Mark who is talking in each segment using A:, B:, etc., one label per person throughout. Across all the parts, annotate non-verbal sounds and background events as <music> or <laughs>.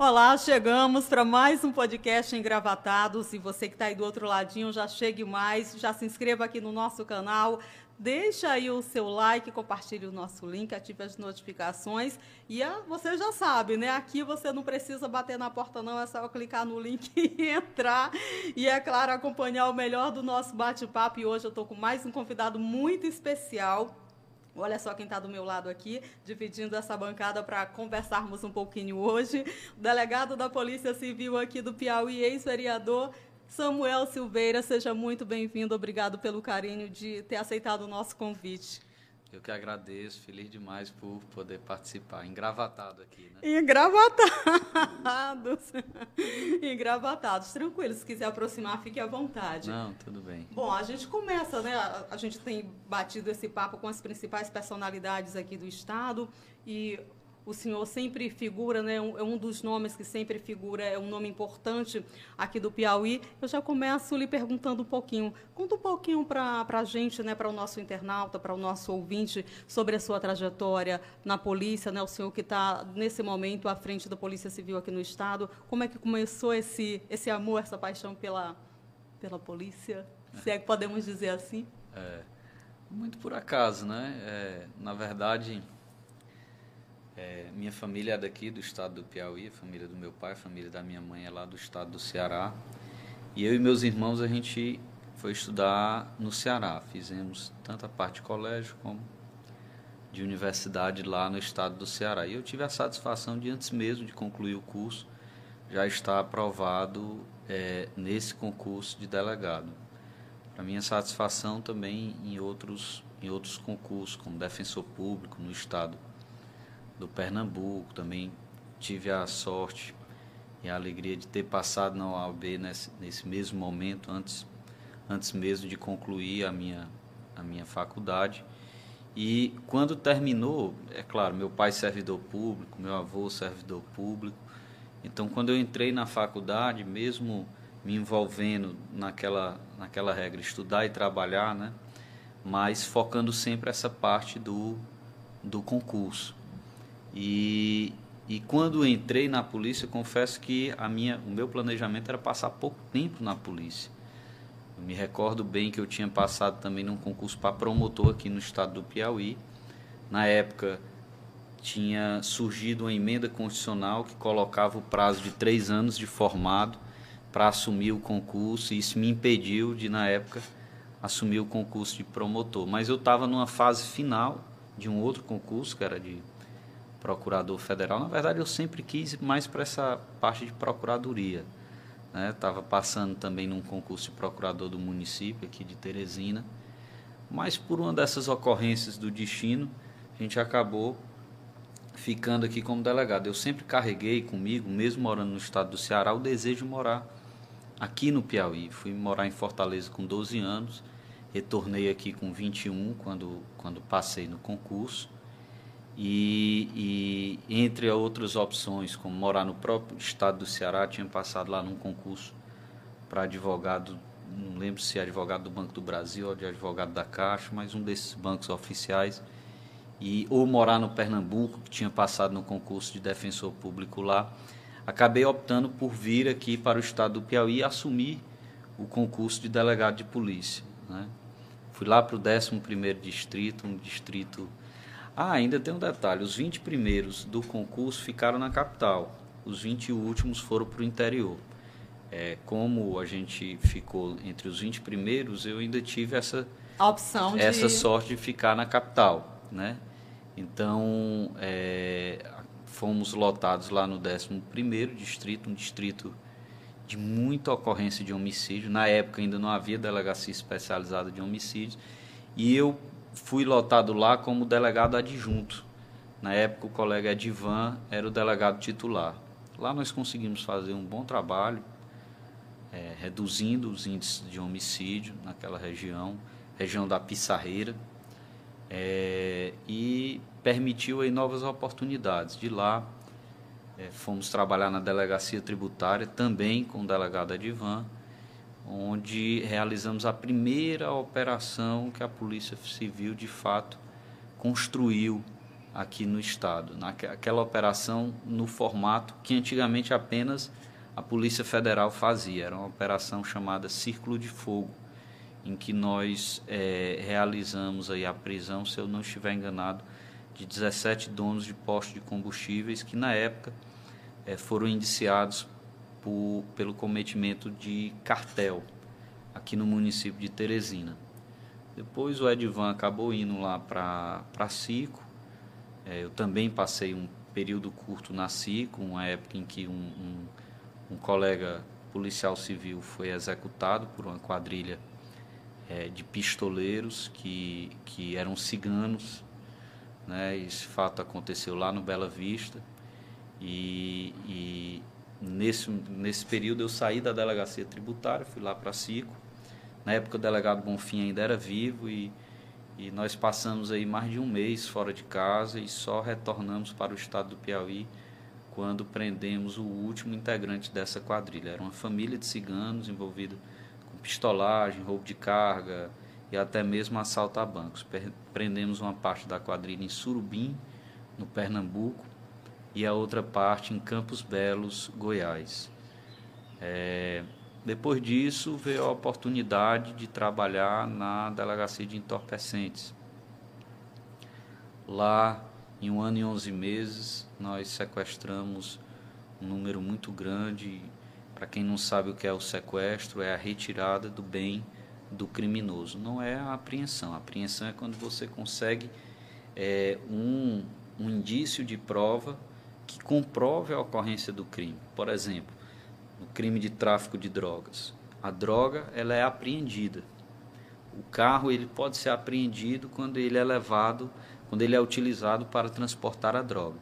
A: Olá, chegamos para mais um podcast Engravatados. E você que está aí do outro ladinho, já chegue mais, já se inscreva aqui no nosso canal, deixa aí o seu like, compartilhe o nosso link, ative as notificações. E ah, você já sabe, né? Aqui você não precisa bater na porta, não, é só clicar no link <laughs> e entrar. E, é claro, acompanhar o melhor do nosso bate-papo. E hoje eu estou com mais um convidado muito especial Olha só quem está do meu lado aqui, dividindo essa bancada para conversarmos um pouquinho hoje. O delegado da Polícia Civil aqui do Piauí, ex-vereador Samuel Silveira. Seja muito bem-vindo. Obrigado pelo carinho de ter aceitado o nosso convite.
B: Eu que agradeço, feliz demais por poder participar. Engravatado aqui, né?
A: Engravatados. <laughs> Engravatados. Tranquilo, se quiser aproximar, fique à vontade.
B: Não, tudo bem.
A: Bom, a gente começa, né? A gente tem batido esse papo com as principais personalidades aqui do Estado e o senhor sempre figura, né, um, é um dos nomes que sempre figura, é um nome importante aqui do Piauí. Eu já começo lhe perguntando um pouquinho, conta um pouquinho para a gente, né, para o nosso internauta, para o nosso ouvinte, sobre a sua trajetória na polícia, né, o senhor que está, nesse momento, à frente da Polícia Civil aqui no Estado. Como é que começou esse, esse amor, essa paixão pela, pela polícia? Se é que podemos dizer assim?
B: É, muito por acaso, né? É, na verdade é, minha família é daqui do estado do Piauí, a família do meu pai, a família da minha mãe é lá do estado do Ceará. E eu e meus irmãos a gente foi estudar no Ceará. Fizemos tanto a parte de colégio como de universidade lá no estado do Ceará. E eu tive a satisfação de antes mesmo de concluir o curso já estar aprovado é, nesse concurso de delegado. Para minha satisfação também em outros em outros concursos como defensor público no estado do Pernambuco, também tive a sorte e a alegria de ter passado na OAB nesse, nesse mesmo momento, antes, antes mesmo de concluir a minha, a minha faculdade. E quando terminou, é claro, meu pai servidor público, meu avô servidor público. Então, quando eu entrei na faculdade, mesmo me envolvendo naquela, naquela regra, estudar e trabalhar, né? mas focando sempre essa parte do, do concurso. E, e quando entrei na polícia, confesso que a minha, o meu planejamento era passar pouco tempo na polícia. Eu me recordo bem que eu tinha passado também num concurso para promotor aqui no estado do Piauí. Na época tinha surgido uma emenda constitucional que colocava o prazo de três anos de formado para assumir o concurso e isso me impediu de, na época, assumir o concurso de promotor. Mas eu estava numa fase final de um outro concurso, que era de procurador federal. Na verdade, eu sempre quis mais para essa parte de procuradoria. Estava né? passando também num concurso de procurador do município aqui de Teresina. Mas por uma dessas ocorrências do destino, a gente acabou ficando aqui como delegado. Eu sempre carreguei comigo, mesmo morando no estado do Ceará, o desejo de morar aqui no Piauí. Fui morar em Fortaleza com 12 anos, retornei aqui com 21 quando, quando passei no concurso. E, e, entre outras opções, como morar no próprio estado do Ceará, tinha passado lá num concurso para advogado, não lembro se é advogado do Banco do Brasil ou de advogado da Caixa, mas um desses bancos oficiais. E, ou morar no Pernambuco, que tinha passado no concurso de defensor público lá. Acabei optando por vir aqui para o estado do Piauí e assumir o concurso de delegado de polícia. Né? Fui lá para o 11º distrito, um distrito ah, ainda tem um detalhe: os 20 primeiros do concurso ficaram na capital, os 20 últimos foram para o interior. É, como a gente ficou entre os 20 primeiros, eu ainda tive essa,
A: a opção de...
B: essa sorte de ficar na capital. Né? Então, é, fomos lotados lá no 11 distrito, um distrito de muita ocorrência de homicídio. Na época ainda não havia delegacia especializada de homicídios. E eu fui lotado lá como delegado adjunto. Na época, o colega Edivan era o delegado titular. Lá nós conseguimos fazer um bom trabalho, é, reduzindo os índices de homicídio naquela região, região da Pissarreira, é, e permitiu aí novas oportunidades. De lá, é, fomos trabalhar na delegacia tributária, também com o delegado Edivan, onde realizamos a primeira operação que a Polícia Civil de fato construiu aqui no estado. Naquela operação no formato que antigamente apenas a Polícia Federal fazia. Era uma operação chamada Círculo de Fogo, em que nós é, realizamos aí a prisão, se eu não estiver enganado, de 17 donos de postos de combustíveis que na época é, foram indiciados por, pelo cometimento de cartel aqui no município de Teresina. Depois o Edvan acabou indo lá para Cico. É, eu também passei um período curto na Cico, uma época em que um, um, um colega policial civil foi executado por uma quadrilha é, de pistoleiros que, que eram ciganos. Né? Esse fato aconteceu lá no Bela Vista. E, e nesse, nesse período eu saí da delegacia tributária, fui lá para Cico na época o delegado Bonfim ainda era vivo e, e nós passamos aí mais de um mês fora de casa e só retornamos para o estado do Piauí quando prendemos o último integrante dessa quadrilha. Era uma família de ciganos envolvida com pistolagem, roubo de carga e até mesmo assalto a bancos. Prendemos uma parte da quadrilha em Surubim, no Pernambuco, e a outra parte em Campos Belos, Goiás. É, depois disso, veio a oportunidade de trabalhar na delegacia de entorpecentes. Lá, em um ano e onze meses, nós sequestramos um número muito grande. Para quem não sabe o que é o sequestro, é a retirada do bem do criminoso. Não é a apreensão. A apreensão é quando você consegue é, um, um indício de prova que comprove a ocorrência do crime. Por exemplo, no crime de tráfico de drogas. A droga ela é apreendida. O carro ele pode ser apreendido quando ele é levado, quando ele é utilizado para transportar a droga.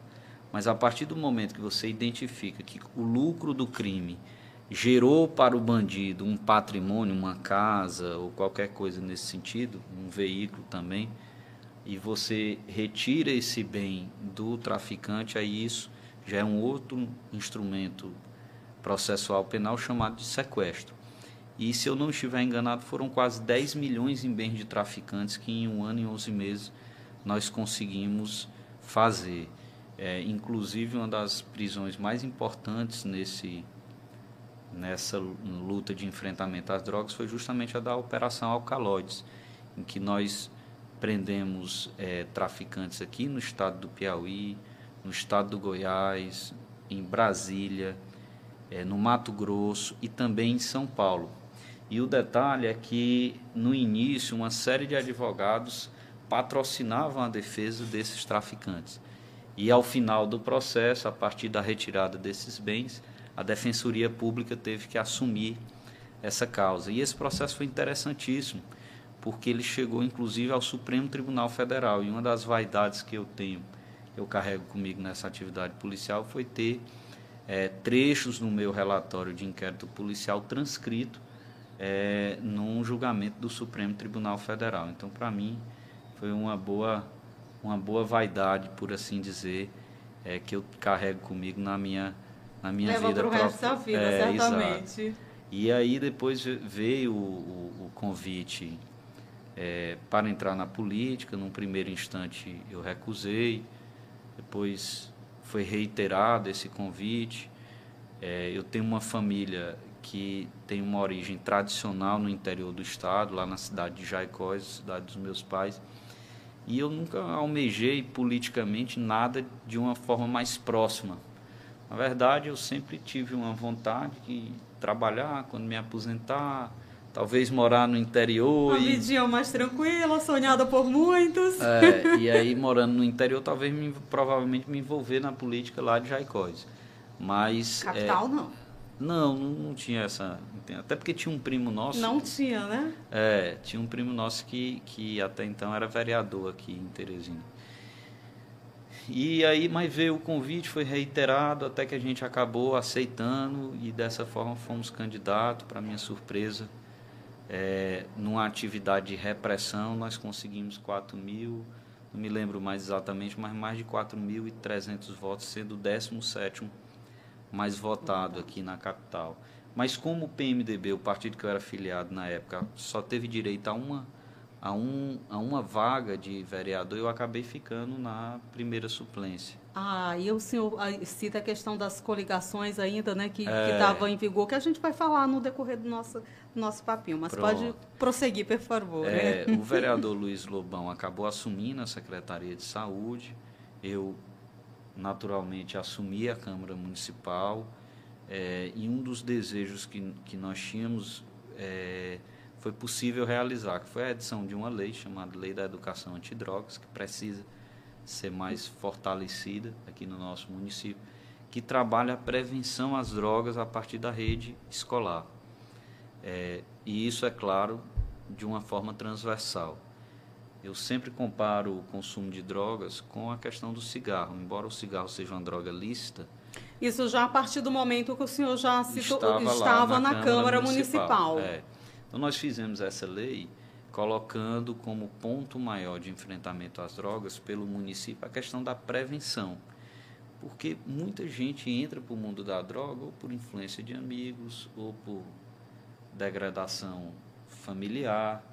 B: Mas a partir do momento que você identifica que o lucro do crime gerou para o bandido um patrimônio, uma casa ou qualquer coisa nesse sentido, um veículo também, e você retira esse bem do traficante, aí isso já é um outro instrumento processual penal chamado de sequestro. E se eu não estiver enganado, foram quase 10 milhões em bens de traficantes que em um ano e 11 meses nós conseguimos fazer. É, inclusive, uma das prisões mais importantes nesse, nessa luta de enfrentamento às drogas foi justamente a da Operação Alcaloides, em que nós prendemos é, traficantes aqui no estado do Piauí, no estado do Goiás, em Brasília, é, no Mato Grosso e também em São Paulo. E o detalhe é que, no início, uma série de advogados patrocinavam a defesa desses traficantes. E, ao final do processo, a partir da retirada desses bens, a Defensoria Pública teve que assumir essa causa. E esse processo foi interessantíssimo, porque ele chegou, inclusive, ao Supremo Tribunal Federal. E uma das vaidades que eu tenho, eu carrego comigo nessa atividade policial, foi ter é, trechos no meu relatório de inquérito policial transcrito é, num julgamento do Supremo Tribunal Federal. Então, para mim, foi uma boa, uma boa vaidade, por assim dizer, é, que eu carrego comigo na minha, na minha
A: Leva
B: vida
A: própria. resto da vida, é, certamente.
B: Exato. E aí depois veio o, o, o convite é, para entrar na política. Num primeiro instante eu recusei, depois foi reiterado esse convite. É, eu tenho uma família que tem uma origem tradicional no interior do estado, lá na cidade de Jaicós, cidade dos meus pais. E eu nunca almejei politicamente nada de uma forma mais próxima. Na verdade, eu sempre tive uma vontade de trabalhar quando me aposentar, talvez morar no interior.
A: Uma e... vidinha mais tranquila, sonhada por muitos.
B: É, e aí morando no interior, talvez me, provavelmente me envolver na política lá de Jaicós. Mas
A: capital
B: é,
A: não.
B: Não, não tinha essa. Até porque tinha um primo nosso.
A: Não tinha, né?
B: É, tinha um primo nosso que, que até então era vereador aqui em Teresina. E aí, mas veio o convite, foi reiterado, até que a gente acabou aceitando e dessa forma fomos candidatos, para minha surpresa é, numa atividade de repressão, nós conseguimos 4 mil, não me lembro mais exatamente, mas mais de 4.300 votos, sendo o 17 mais votado aqui na capital. Mas como o PMDB, o partido que eu era afiliado na época, só teve direito a uma, a, um, a uma vaga de vereador, eu acabei ficando na primeira suplência.
A: Ah, e o senhor cita a questão das coligações ainda, né, que é... estava em vigor, que a gente vai falar no decorrer do nosso, nosso papinho, mas Pronto. pode prosseguir, por favor.
B: É, né? O <laughs> vereador Luiz Lobão acabou assumindo a Secretaria de Saúde, eu, naturalmente, assumi a Câmara Municipal, é, e um dos desejos que, que nós tínhamos é, foi possível realizar, que foi a edição de uma lei chamada Lei da Educação Antidrogas, que precisa ser mais fortalecida aqui no nosso município, que trabalha a prevenção às drogas a partir da rede escolar. É, e isso, é claro, de uma forma transversal. Eu sempre comparo o consumo de drogas com a questão do cigarro. Embora o cigarro seja uma droga lícita.
A: Isso já a partir do momento que o senhor já citou, estava, estava na, na, Câmara, Câmara Municipal. Municipal. É.
B: Então, nós fizemos essa lei colocando como ponto maior de enfrentamento às drogas pelo município a questão da prevenção. Porque muita gente entra para o mundo da droga ou por influência de amigos, ou por degradação familiar,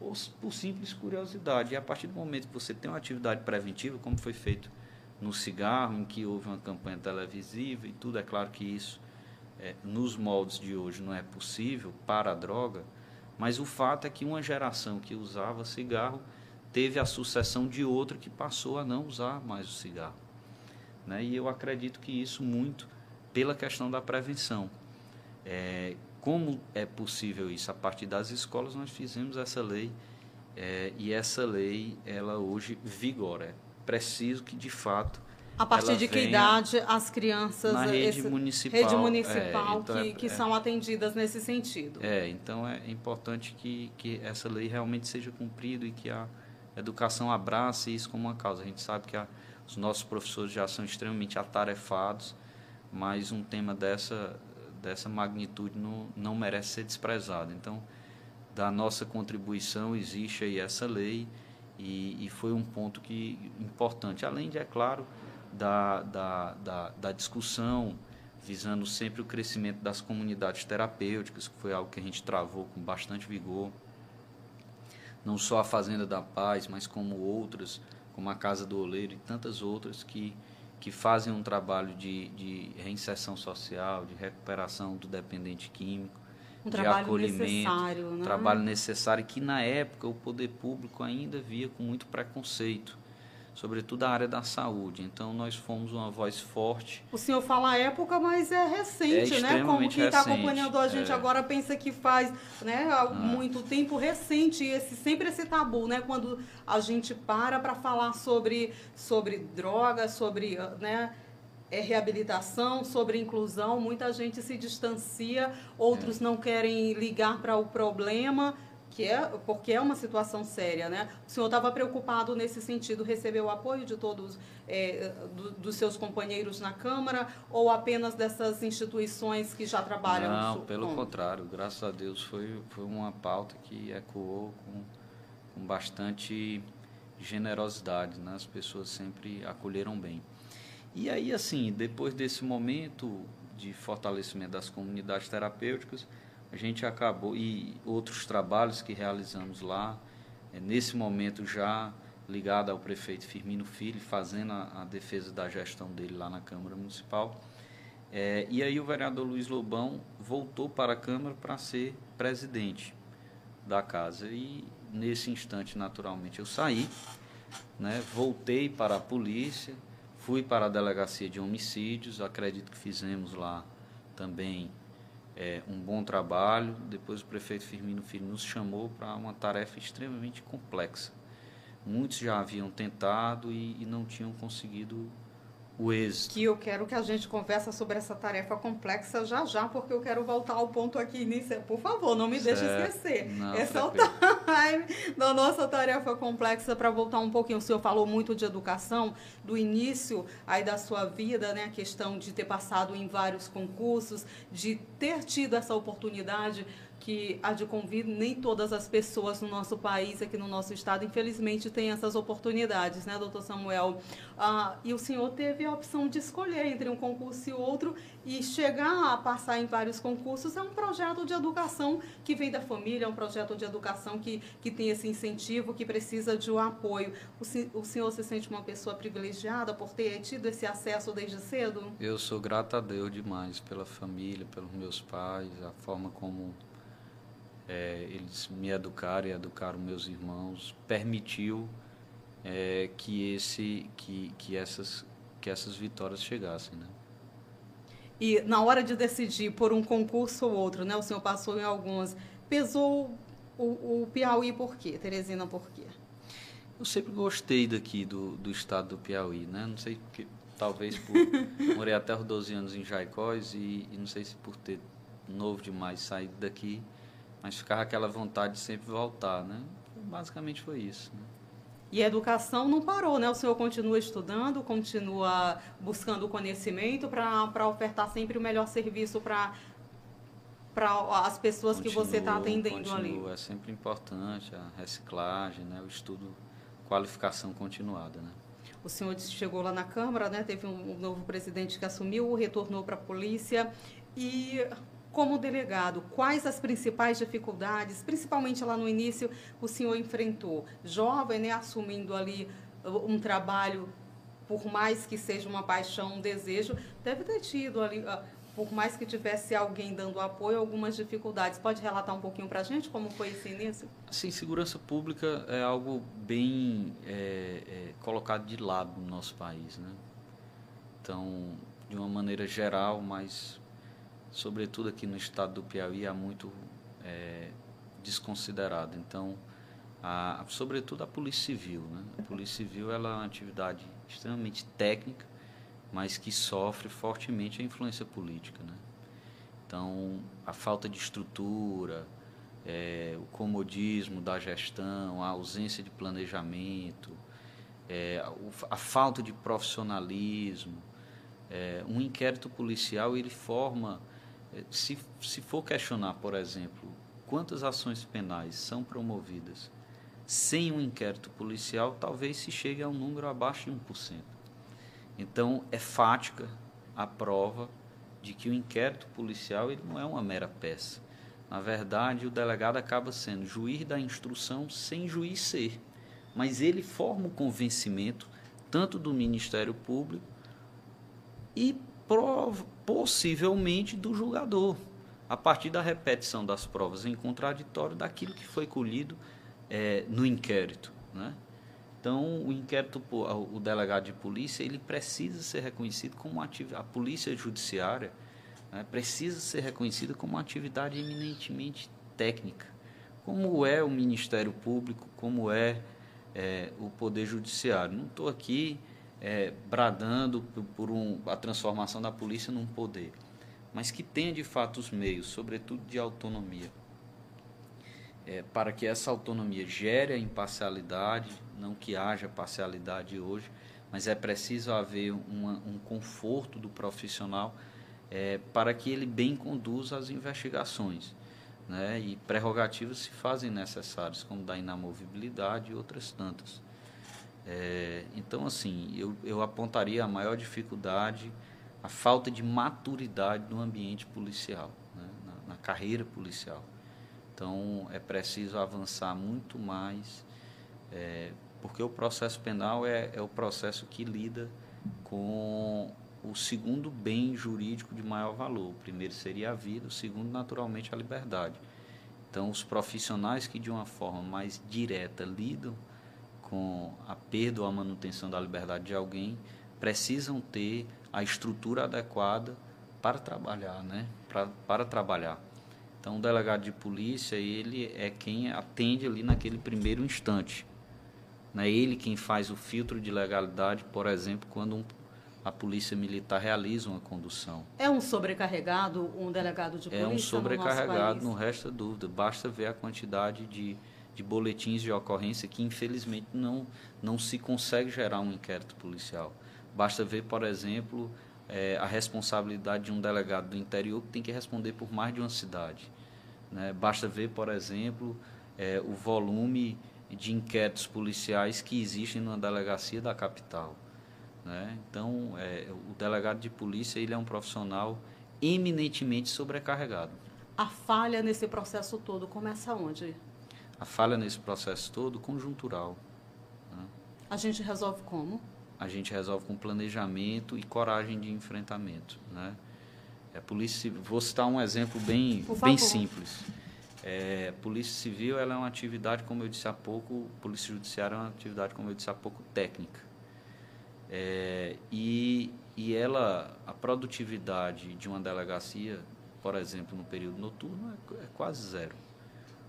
B: ou por simples curiosidade. E a partir do momento que você tem uma atividade preventiva, como foi feito no cigarro, em que houve uma campanha televisiva e tudo, é claro que isso, é, nos moldes de hoje, não é possível para a droga mas o fato é que uma geração que usava cigarro teve a sucessão de outra que passou a não usar mais o cigarro. Né? E eu acredito que isso muito pela questão da prevenção. É, como é possível isso? A partir das escolas nós fizemos essa lei é, e essa lei ela hoje vigora. É preciso que de fato
A: a partir de que idade as crianças
B: na rede esse, municipal,
A: rede municipal é, então que, é, que é, são atendidas nesse sentido?
B: É, então é importante que, que essa lei realmente seja cumprida e que a educação abrace isso como uma causa. A gente sabe que a, os nossos professores já são extremamente atarefados, mas um tema dessa, dessa magnitude não, não merece ser desprezado. Então, da nossa contribuição existe aí essa lei e, e foi um ponto que importante. Além de, é claro, da, da, da, da discussão, visando sempre o crescimento das comunidades terapêuticas, que foi algo que a gente travou com bastante vigor. Não só a Fazenda da Paz, mas como outras, como a Casa do Oleiro e tantas outras que, que fazem um trabalho de, de reinserção social, de recuperação do dependente químico,
A: um
B: de
A: trabalho
B: acolhimento,
A: necessário, né?
B: trabalho necessário que na época o poder público ainda via com muito preconceito sobretudo a área da saúde. Então, nós fomos uma voz forte.
A: O senhor fala época, mas é recente,
B: é
A: né? Como
B: quem
A: está acompanhando a gente é. agora pensa que faz né, há ah. muito tempo recente, esse, sempre esse tabu, né? Quando a gente para para falar sobre, sobre drogas, sobre né, é, reabilitação, sobre inclusão, muita gente se distancia, outros é. não querem ligar para o problema que é porque é uma situação séria, né? O senhor estava preocupado nesse sentido, recebeu o apoio de todos é, do, dos seus companheiros na Câmara ou apenas dessas instituições que já trabalham?
B: Não, pelo com... contrário, graças a Deus foi foi uma pauta que ecoou com, com bastante generosidade, né? As pessoas sempre acolheram bem. E aí, assim, depois desse momento de fortalecimento das comunidades terapêuticas, a gente acabou, e outros trabalhos que realizamos lá, é, nesse momento já ligado ao prefeito Firmino Filho, fazendo a, a defesa da gestão dele lá na Câmara Municipal. É, e aí o vereador Luiz Lobão voltou para a Câmara para ser presidente da casa. E nesse instante, naturalmente, eu saí, né, voltei para a polícia, fui para a delegacia de homicídios, acredito que fizemos lá também é, um bom trabalho. Depois o prefeito Firmino Filho nos chamou para uma tarefa extremamente complexa. Muitos já haviam tentado e, e não tinham conseguido o êxito.
A: Que eu quero que a gente converse sobre essa tarefa complexa já já, porque eu quero voltar ao ponto aqui início. Por favor, não me deixe esquecer. Não, Esse é o time da nossa tarefa complexa para voltar um pouquinho. O senhor falou muito de educação, do início aí da sua vida, né? A questão de ter passado em vários concursos, de ter tido essa oportunidade que há de convir, nem todas as pessoas no nosso país, aqui no nosso estado, infelizmente, têm essas oportunidades, né, doutor Samuel? Ah, e o senhor teve a opção de escolher entre um concurso e outro, e chegar a passar em vários concursos é um projeto de educação que vem da família, é um projeto de educação que, que tem esse incentivo, que precisa de um apoio. O, o senhor se sente uma pessoa privilegiada por ter tido esse acesso desde cedo?
B: Eu sou grato a Deus demais pela família, pelos meus pais, a forma como é, eles me educaram e educaram meus irmãos, permitiu é, que, esse, que, que, essas, que essas vitórias chegassem. Né?
A: E na hora de decidir por um concurso ou outro, né, o senhor passou em alguns, pesou o, o Piauí por quê? Teresina por quê?
B: Eu sempre gostei daqui do, do estado do Piauí, né? Não sei porque talvez por <laughs> morei até os 12 anos em Jaicós e, e não sei se por ter novo demais saído daqui mas ficava aquela vontade de sempre voltar, né? Basicamente foi isso. Né?
A: E a educação não parou, né? O senhor continua estudando, continua buscando conhecimento para ofertar sempre o melhor serviço para para as pessoas continuo, que você está atendendo
B: continuo,
A: ali.
B: É sempre importante a reciclagem, né? O estudo, qualificação continuada, né?
A: O senhor chegou lá na Câmara, né? Teve um novo presidente que assumiu, retornou para a polícia e como delegado, quais as principais dificuldades, principalmente lá no início, o senhor enfrentou? Jovem, né, assumindo ali uh, um trabalho, por mais que seja uma paixão, um desejo, deve ter tido ali, uh, por mais que tivesse alguém dando apoio, algumas dificuldades. Pode relatar um pouquinho para a gente como foi esse início?
B: Sim, segurança pública é algo bem é, é, colocado de lado no nosso país, né? Então, de uma maneira geral, mas sobretudo aqui no estado do Piauí, há muito é, desconsiderado. Então, a, sobretudo a Polícia Civil. Né? A Polícia Civil ela é uma atividade extremamente técnica, mas que sofre fortemente a influência política. Né? Então, a falta de estrutura, é, o comodismo da gestão, a ausência de planejamento, é, a, a falta de profissionalismo. É, um inquérito policial ele forma se, se for questionar, por exemplo, quantas ações penais são promovidas sem um inquérito policial, talvez se chegue a um número abaixo de 1%. Então, é fática a prova de que o inquérito policial ele não é uma mera peça. Na verdade, o delegado acaba sendo juiz da instrução sem juiz ser. Mas ele forma o convencimento tanto do Ministério Público e possivelmente do julgador, a partir da repetição das provas em contraditório daquilo que foi colhido é, no inquérito. Né? Então, o inquérito, o delegado de polícia, ele precisa ser reconhecido como atividade, a polícia judiciária né, precisa ser reconhecida como uma atividade eminentemente técnica, como é o Ministério Público, como é, é o Poder Judiciário. Não estou aqui é, bradando por um, a transformação da polícia num poder, mas que tenha de fato os meios, sobretudo de autonomia, é, para que essa autonomia gere a imparcialidade, não que haja parcialidade hoje, mas é preciso haver uma, um conforto do profissional é, para que ele bem conduza as investigações. Né? E prerrogativas se fazem necessárias, como da inamovibilidade e outras tantas. É, então, assim, eu, eu apontaria a maior dificuldade, a falta de maturidade no ambiente policial, né, na, na, carreira policial. Então, é preciso avançar muito mais, é, porque o processo penal é, é o processo que lida com o segundo bem jurídico de maior valor. O primeiro seria a vida, o segundo, naturalmente, a liberdade. Então, os profissionais que, de uma forma mais direta, lidam com a perda ou a manutenção da liberdade de alguém precisam ter a estrutura adequada para trabalhar, né? Para, para trabalhar. Então, o delegado de polícia, ele é quem atende ali naquele primeiro instante. Não é ele quem faz o filtro de legalidade, por exemplo, quando um, a polícia militar realiza uma condução.
A: É um sobrecarregado um delegado de polícia?
B: É um sobrecarregado, não resta dúvida. Basta ver a quantidade de de boletins de ocorrência que, infelizmente, não, não se consegue gerar um inquérito policial. Basta ver, por exemplo, é, a responsabilidade de um delegado do interior que tem que responder por mais de uma cidade. Né? Basta ver, por exemplo, é, o volume de inquéritos policiais que existem na delegacia da capital. Né? Então, é, o delegado de polícia ele é um profissional eminentemente sobrecarregado.
A: A falha nesse processo todo começa onde?
B: A falha nesse processo todo conjuntural. Né?
A: A gente resolve como?
B: A gente resolve com planejamento e coragem de enfrentamento. Né? É, a polícia, vou citar um exemplo bem, bem simples. É, polícia Civil ela é uma atividade, como eu disse há pouco, Polícia Judiciária é uma atividade, como eu disse há pouco, técnica. É, e, e ela, a produtividade de uma delegacia, por exemplo, no período noturno, é, é quase zero.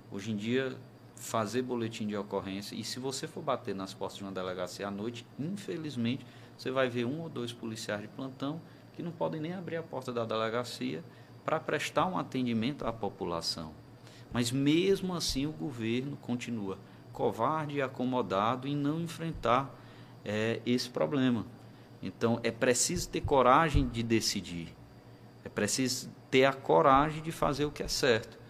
B: Hoje em dia, fazer boletim de ocorrência, e se você for bater nas portas de uma delegacia à noite, infelizmente, você vai ver um ou dois policiais de plantão que não podem nem abrir a porta da delegacia para prestar um atendimento à população. Mas mesmo assim o governo continua covarde e acomodado em não enfrentar é, esse problema. Então é preciso ter coragem de decidir, é preciso ter a coragem de fazer o que é certo.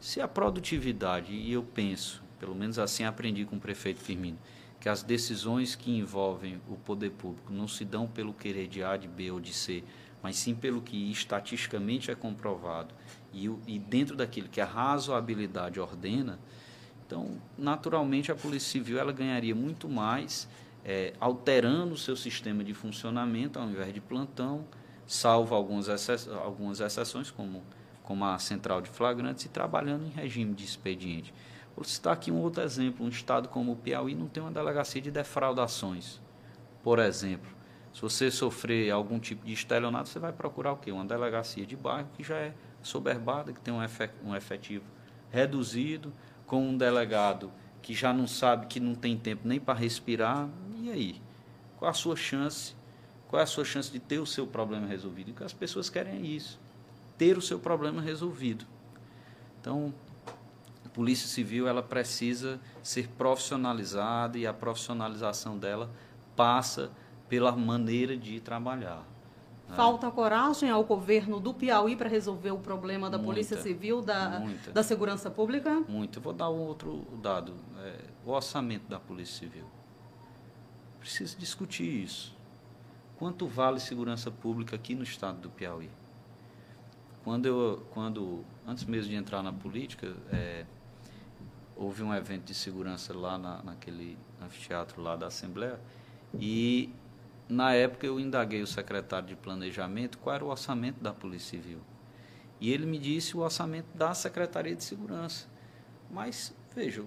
B: Se a produtividade, e eu penso, pelo menos assim aprendi com o prefeito Firmino, que as decisões que envolvem o poder público não se dão pelo querer de A, de B ou de C, mas sim pelo que estatisticamente é comprovado e, e dentro daquilo que a razoabilidade ordena, então, naturalmente, a Polícia Civil ela ganharia muito mais é, alterando o seu sistema de funcionamento ao invés de plantão, salvo algumas, algumas exceções, como, como a central de flagrantes, e trabalhando em regime de expediente. Vou citar aqui um outro exemplo: um estado como o Piauí não tem uma delegacia de defraudações. Por exemplo, se você sofrer algum tipo de estelionato, você vai procurar o quê? Uma delegacia de bairro que já é soberbada, que tem um efetivo reduzido, com um delegado que já não sabe, que não tem tempo nem para respirar, e aí? Qual a sua chance? Qual é a sua chance de ter o seu problema resolvido? O que as pessoas querem é isso, ter o seu problema resolvido. Então, a Polícia Civil ela precisa ser profissionalizada e a profissionalização dela passa pela maneira de trabalhar.
A: Né? Falta coragem ao governo do Piauí para resolver o problema da muita, Polícia Civil, da, da Segurança Pública?
B: Muito. Vou dar um outro dado. É, o orçamento da Polícia Civil. Precisa discutir isso. Quanto vale segurança pública aqui no estado do Piauí? Quando eu, quando, antes mesmo de entrar na política, é, houve um evento de segurança lá na, naquele anfiteatro lá da Assembleia e na época eu indaguei o secretário de planejamento qual era o orçamento da Polícia Civil. E ele me disse o orçamento da Secretaria de Segurança. Mas, veja,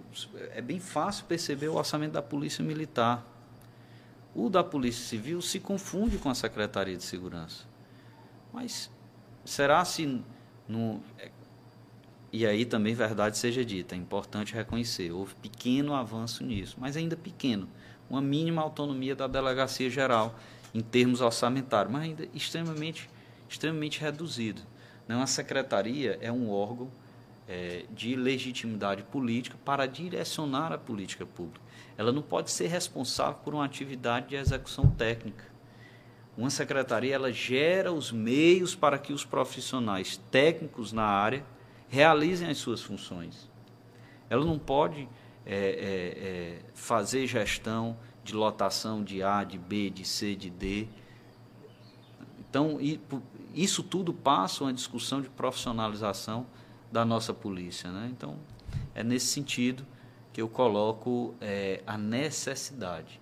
B: é bem fácil perceber o orçamento da Polícia Militar. O da Polícia Civil se confunde com a Secretaria de Segurança. Mas será se no, é, e aí também verdade seja dita, é importante reconhecer, houve pequeno avanço nisso, mas ainda pequeno uma mínima autonomia da delegacia geral em termos orçamentários, mas ainda extremamente, extremamente reduzido. Não, a secretaria é um órgão é, de legitimidade política para direcionar a política pública. Ela não pode ser responsável por uma atividade de execução técnica. Uma secretaria ela gera os meios para que os profissionais técnicos na área realizem as suas funções. Ela não pode é, é, é, fazer gestão de lotação de A, de B, de C, de D. Então, isso tudo passa uma discussão de profissionalização da nossa polícia. Né? Então, é nesse sentido que eu coloco é, a necessidade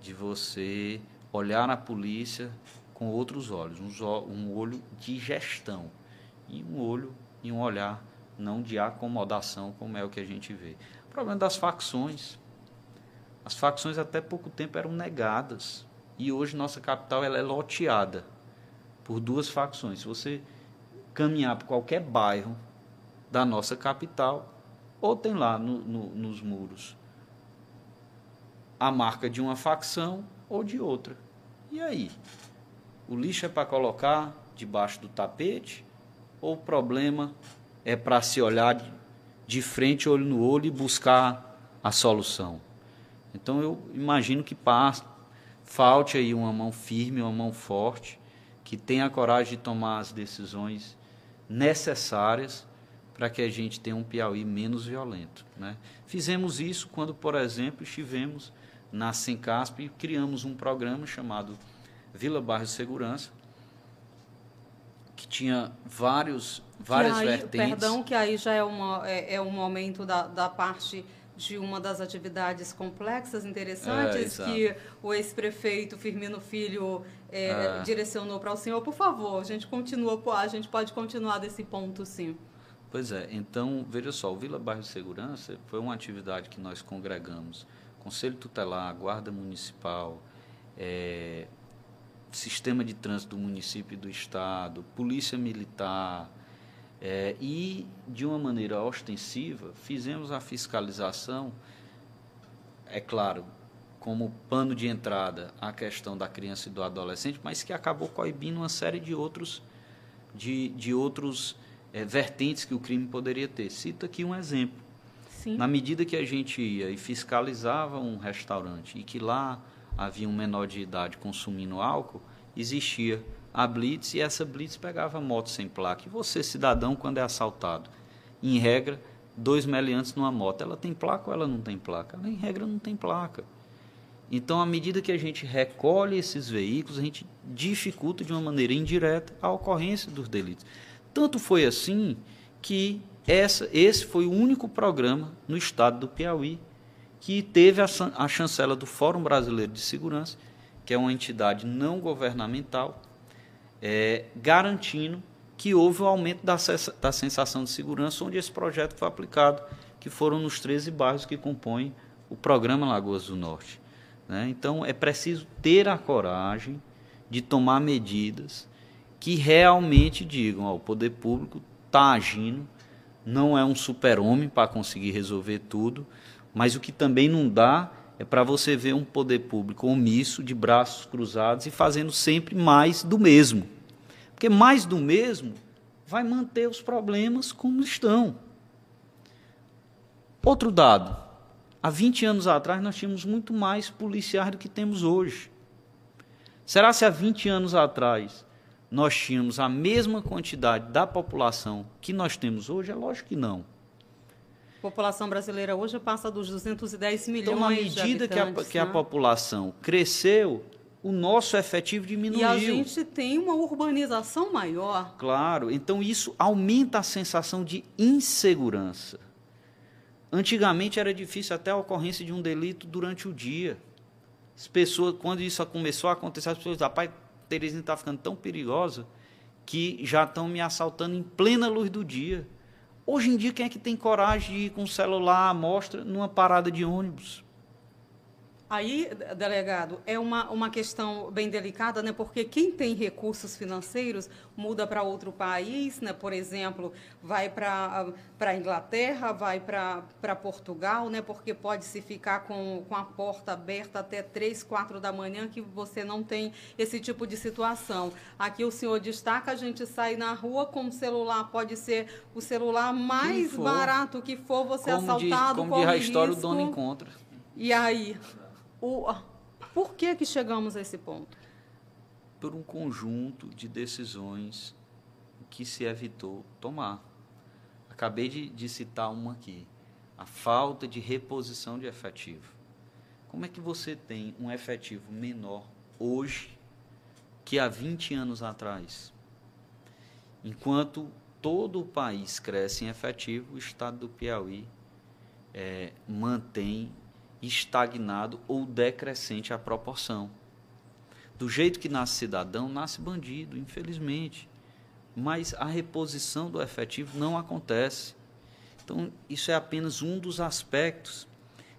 B: de você olhar a polícia com outros olhos, um, um olho de gestão e um olho e um olhar não de acomodação, como é o que a gente vê. O problema das facções. As facções até pouco tempo eram negadas. E hoje nossa capital ela é loteada por duas facções. Se você caminhar por qualquer bairro da nossa capital, ou tem lá no, no, nos muros a marca de uma facção ou de outra. E aí? O lixo é para colocar debaixo do tapete? Ou o problema é para se olhar de frente, olho no olho e buscar a solução. Então eu imagino que passe, falte aí uma mão firme, uma mão forte, que tenha a coragem de tomar as decisões necessárias para que a gente tenha um Piauí menos violento. Né? Fizemos isso quando, por exemplo, estivemos na Sencasp e criamos um programa chamado Vila Bairro Segurança, que tinha vários, várias
A: aí,
B: vertentes.
A: Perdão, que aí já é, uma, é, é um momento da, da parte de uma das atividades complexas, interessantes, é, que o ex-prefeito Firmino Filho é, é. direcionou para o senhor. Por favor, a gente continua, a gente pode continuar desse ponto, sim.
B: Pois é, então, veja só, o Vila Bairro Segurança foi uma atividade que nós congregamos Conselho Tutelar, Guarda Municipal, é, Sistema de Trânsito do município e do Estado, Polícia Militar, é, e, de uma maneira ostensiva, fizemos a fiscalização, é claro, como pano de entrada a questão da criança e do adolescente, mas que acabou coibindo uma série de outros, de, de outros é, vertentes que o crime poderia ter. Cito aqui um exemplo. Sim. Na medida que a gente ia e fiscalizava um restaurante e que lá havia um menor de idade consumindo álcool, existia a blitz e essa blitz pegava moto sem placa. E você, cidadão, quando é assaltado, em regra, dois meliantes numa moto, ela tem placa ou ela não tem placa? Ela, em regra, não tem placa. Então, à medida que a gente recolhe esses veículos, a gente dificulta de uma maneira indireta a ocorrência dos delitos. Tanto foi assim que essa, esse foi o único programa no estado do Piauí que teve a, a chancela do Fórum Brasileiro de Segurança, que é uma entidade não governamental, é, garantindo que houve o um aumento da, da sensação de segurança, onde esse projeto foi aplicado, que foram nos 13 bairros que compõem o programa Lagoas do Norte. Né? Então, é preciso ter a coragem de tomar medidas que realmente digam: ó, o poder público está agindo, não é um super-homem para conseguir resolver tudo, mas o que também não dá é para você ver um poder público omisso, de braços cruzados e fazendo sempre mais do mesmo. Porque mais do mesmo vai manter os problemas como estão. Outro dado: há 20 anos atrás nós tínhamos muito mais policiais do que temos hoje. Será se há 20 anos atrás nós tínhamos a mesma quantidade da população que nós temos hoje? É lógico que não
A: população brasileira hoje passa dos 210 milhões
B: então, na medida que, a, que a né? população cresceu, o nosso efetivo diminuiu. E
A: a gente tem uma urbanização maior.
B: Claro, então isso aumenta a sensação de insegurança. Antigamente era difícil até a ocorrência de um delito durante o dia. As pessoas, quando isso começou a acontecer, as pessoas, rapaz, Terezinha está ficando tão perigosa que já estão me assaltando em plena luz do dia. Hoje em dia, quem é que tem coragem de ir com o celular à mostra numa parada de ônibus?
A: Aí, delegado, é uma, uma questão bem delicada, né? Porque quem tem recursos financeiros muda para outro país, né? Por exemplo, vai para a Inglaterra, vai para Portugal, né? Porque pode se ficar com, com a porta aberta até três, quatro da manhã, que você não tem esse tipo de situação. Aqui o senhor destaca, a gente sai na rua com o celular, pode ser o celular mais barato que for, você como assaltado,
B: diz, como diz a história, risco. o dono encontra.
A: E aí? O, por que, que chegamos a esse ponto?
B: Por um conjunto de decisões que se evitou tomar. Acabei de, de citar uma aqui. A falta de reposição de efetivo. Como é que você tem um efetivo menor hoje que há 20 anos atrás? Enquanto todo o país cresce em efetivo, o estado do Piauí é, mantém estagnado ou decrescente a proporção. Do jeito que nasce cidadão, nasce bandido, infelizmente. Mas a reposição do efetivo não acontece. Então, isso é apenas um dos aspectos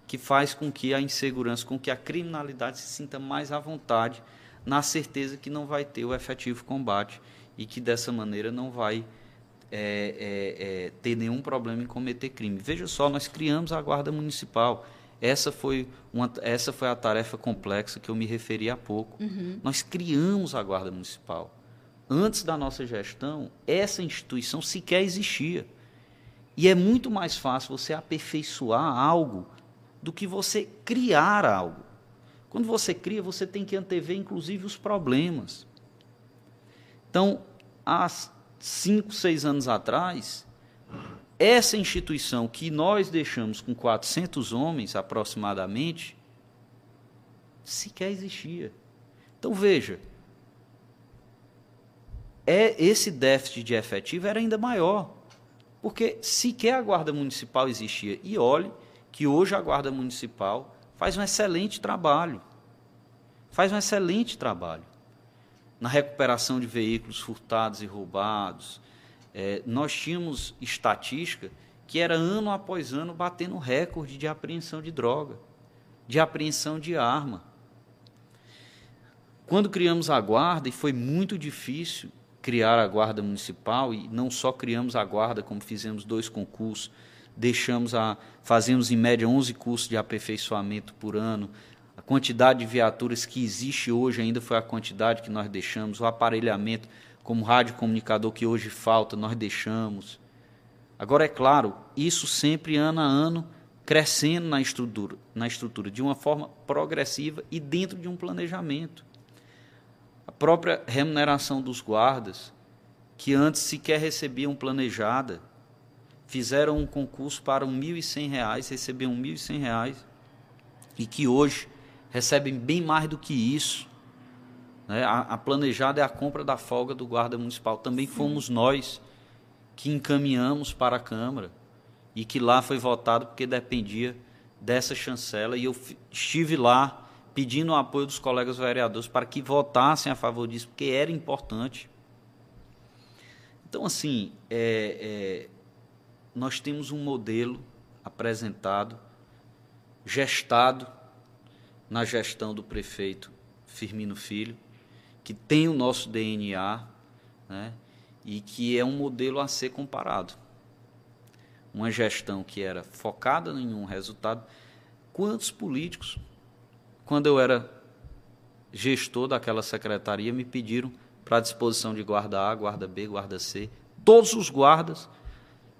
B: que faz com que a insegurança, com que a criminalidade se sinta mais à vontade, na certeza que não vai ter o efetivo combate e que dessa maneira não vai é, é, é, ter nenhum problema em cometer crime. Veja só, nós criamos a Guarda Municipal. Essa foi, uma, essa foi a tarefa complexa que eu me referi há pouco. Uhum. Nós criamos a Guarda Municipal. Antes da nossa gestão, essa instituição sequer existia. E é muito mais fácil você aperfeiçoar algo do que você criar algo. Quando você cria, você tem que antever, inclusive, os problemas. Então, há cinco, seis anos atrás, essa instituição que nós deixamos com 400 homens aproximadamente sequer existia. Então veja, é esse déficit de efetivo era ainda maior, porque sequer a guarda municipal existia. E olhe que hoje a guarda municipal faz um excelente trabalho. Faz um excelente trabalho na recuperação de veículos furtados e roubados. É, nós tínhamos estatística que era ano após ano batendo recorde de apreensão de droga, de apreensão de arma. Quando criamos a guarda, e foi muito difícil criar a guarda municipal, e não só criamos a guarda, como fizemos dois concursos, deixamos a fazemos em média 11 cursos de aperfeiçoamento por ano. A quantidade de viaturas que existe hoje ainda foi a quantidade que nós deixamos, o aparelhamento como rádio comunicador que hoje falta, nós deixamos. Agora é claro, isso sempre ano a ano crescendo na estrutura, na estrutura de uma forma progressiva e dentro de um planejamento a própria remuneração dos guardas, que antes sequer recebiam planejada, fizeram um concurso para R$ 1.100, recebiam R$ 1.100, e que hoje recebem bem mais do que isso. Né? A, a, planejada é a compra da folga do guarda municipal. Também Sim. fomos nós que encaminhamos para a Câmara e que lá foi votado porque dependia dessa chancela. E eu estive lá pedindo o apoio dos colegas vereadores para que votassem a favor disso, porque era importante. Então, assim, é, é, nós temos um modelo apresentado, gestado na gestão do prefeito Firmino Filho, que tem o nosso DNA, né, e que é um modelo a ser comparado. Uma gestão que era focada em um resultado. Quantos políticos quando eu era gestor daquela secretaria, me pediram para a disposição de guarda A, guarda B, guarda C. Todos os guardas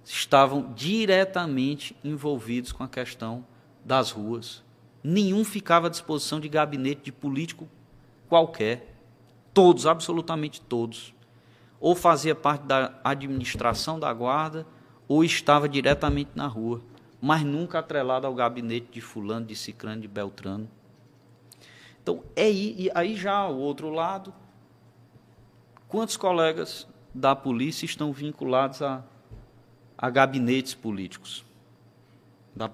B: estavam diretamente envolvidos com a questão das ruas. Nenhum ficava à disposição de gabinete de político qualquer. Todos, absolutamente todos. Ou fazia parte da administração da guarda, ou estava diretamente na rua, mas nunca atrelado ao gabinete de fulano, de cicrano, de beltrano. Então, é aí, aí já o outro lado, quantos colegas da polícia estão vinculados a, a gabinetes políticos? Da,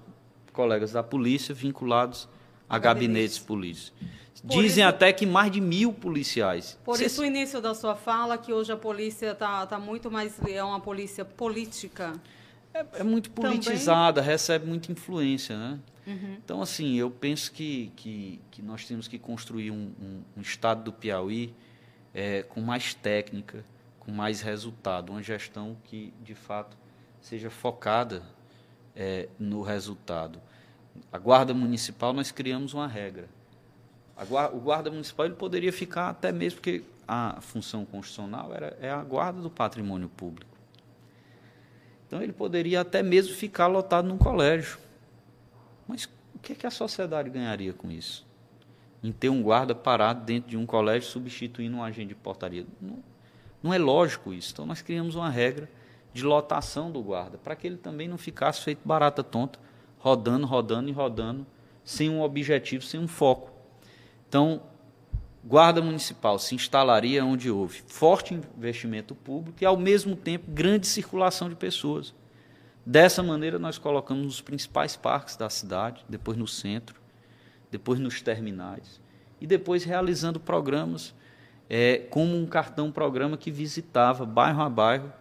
B: colegas da polícia vinculados a, gabinetes, gabinetes políticos. Dizem isso, até que mais de mil policiais.
A: Por Cê... isso o início da sua fala, que hoje a polícia está tá muito mais. é uma polícia política.
B: É, é muito politizada, Também... recebe muita influência, né? Uhum. Então, assim, eu penso que, que, que nós temos que construir um, um, um estado do Piauí é, com mais técnica, com mais resultado, uma gestão que, de fato, seja focada é, no resultado. A Guarda Municipal, nós criamos uma regra. Guarda, o Guarda Municipal ele poderia ficar até mesmo, porque a função constitucional era, é a guarda do patrimônio público. Então, ele poderia até mesmo ficar lotado num colégio mas o que, é que a sociedade ganharia com isso? Em ter um guarda parado dentro de um colégio substituindo um agente de portaria. Não, não é lógico isso. Então nós criamos uma regra de lotação do guarda, para que ele também não ficasse feito barata tonta, rodando, rodando e rodando, sem um objetivo, sem um foco. Então, guarda municipal se instalaria onde houve forte investimento público e, ao mesmo tempo, grande circulação de pessoas. Dessa maneira, nós colocamos nos principais parques da cidade, depois no centro, depois nos terminais, e depois realizando programas é, como um cartão-programa que visitava bairro a bairro,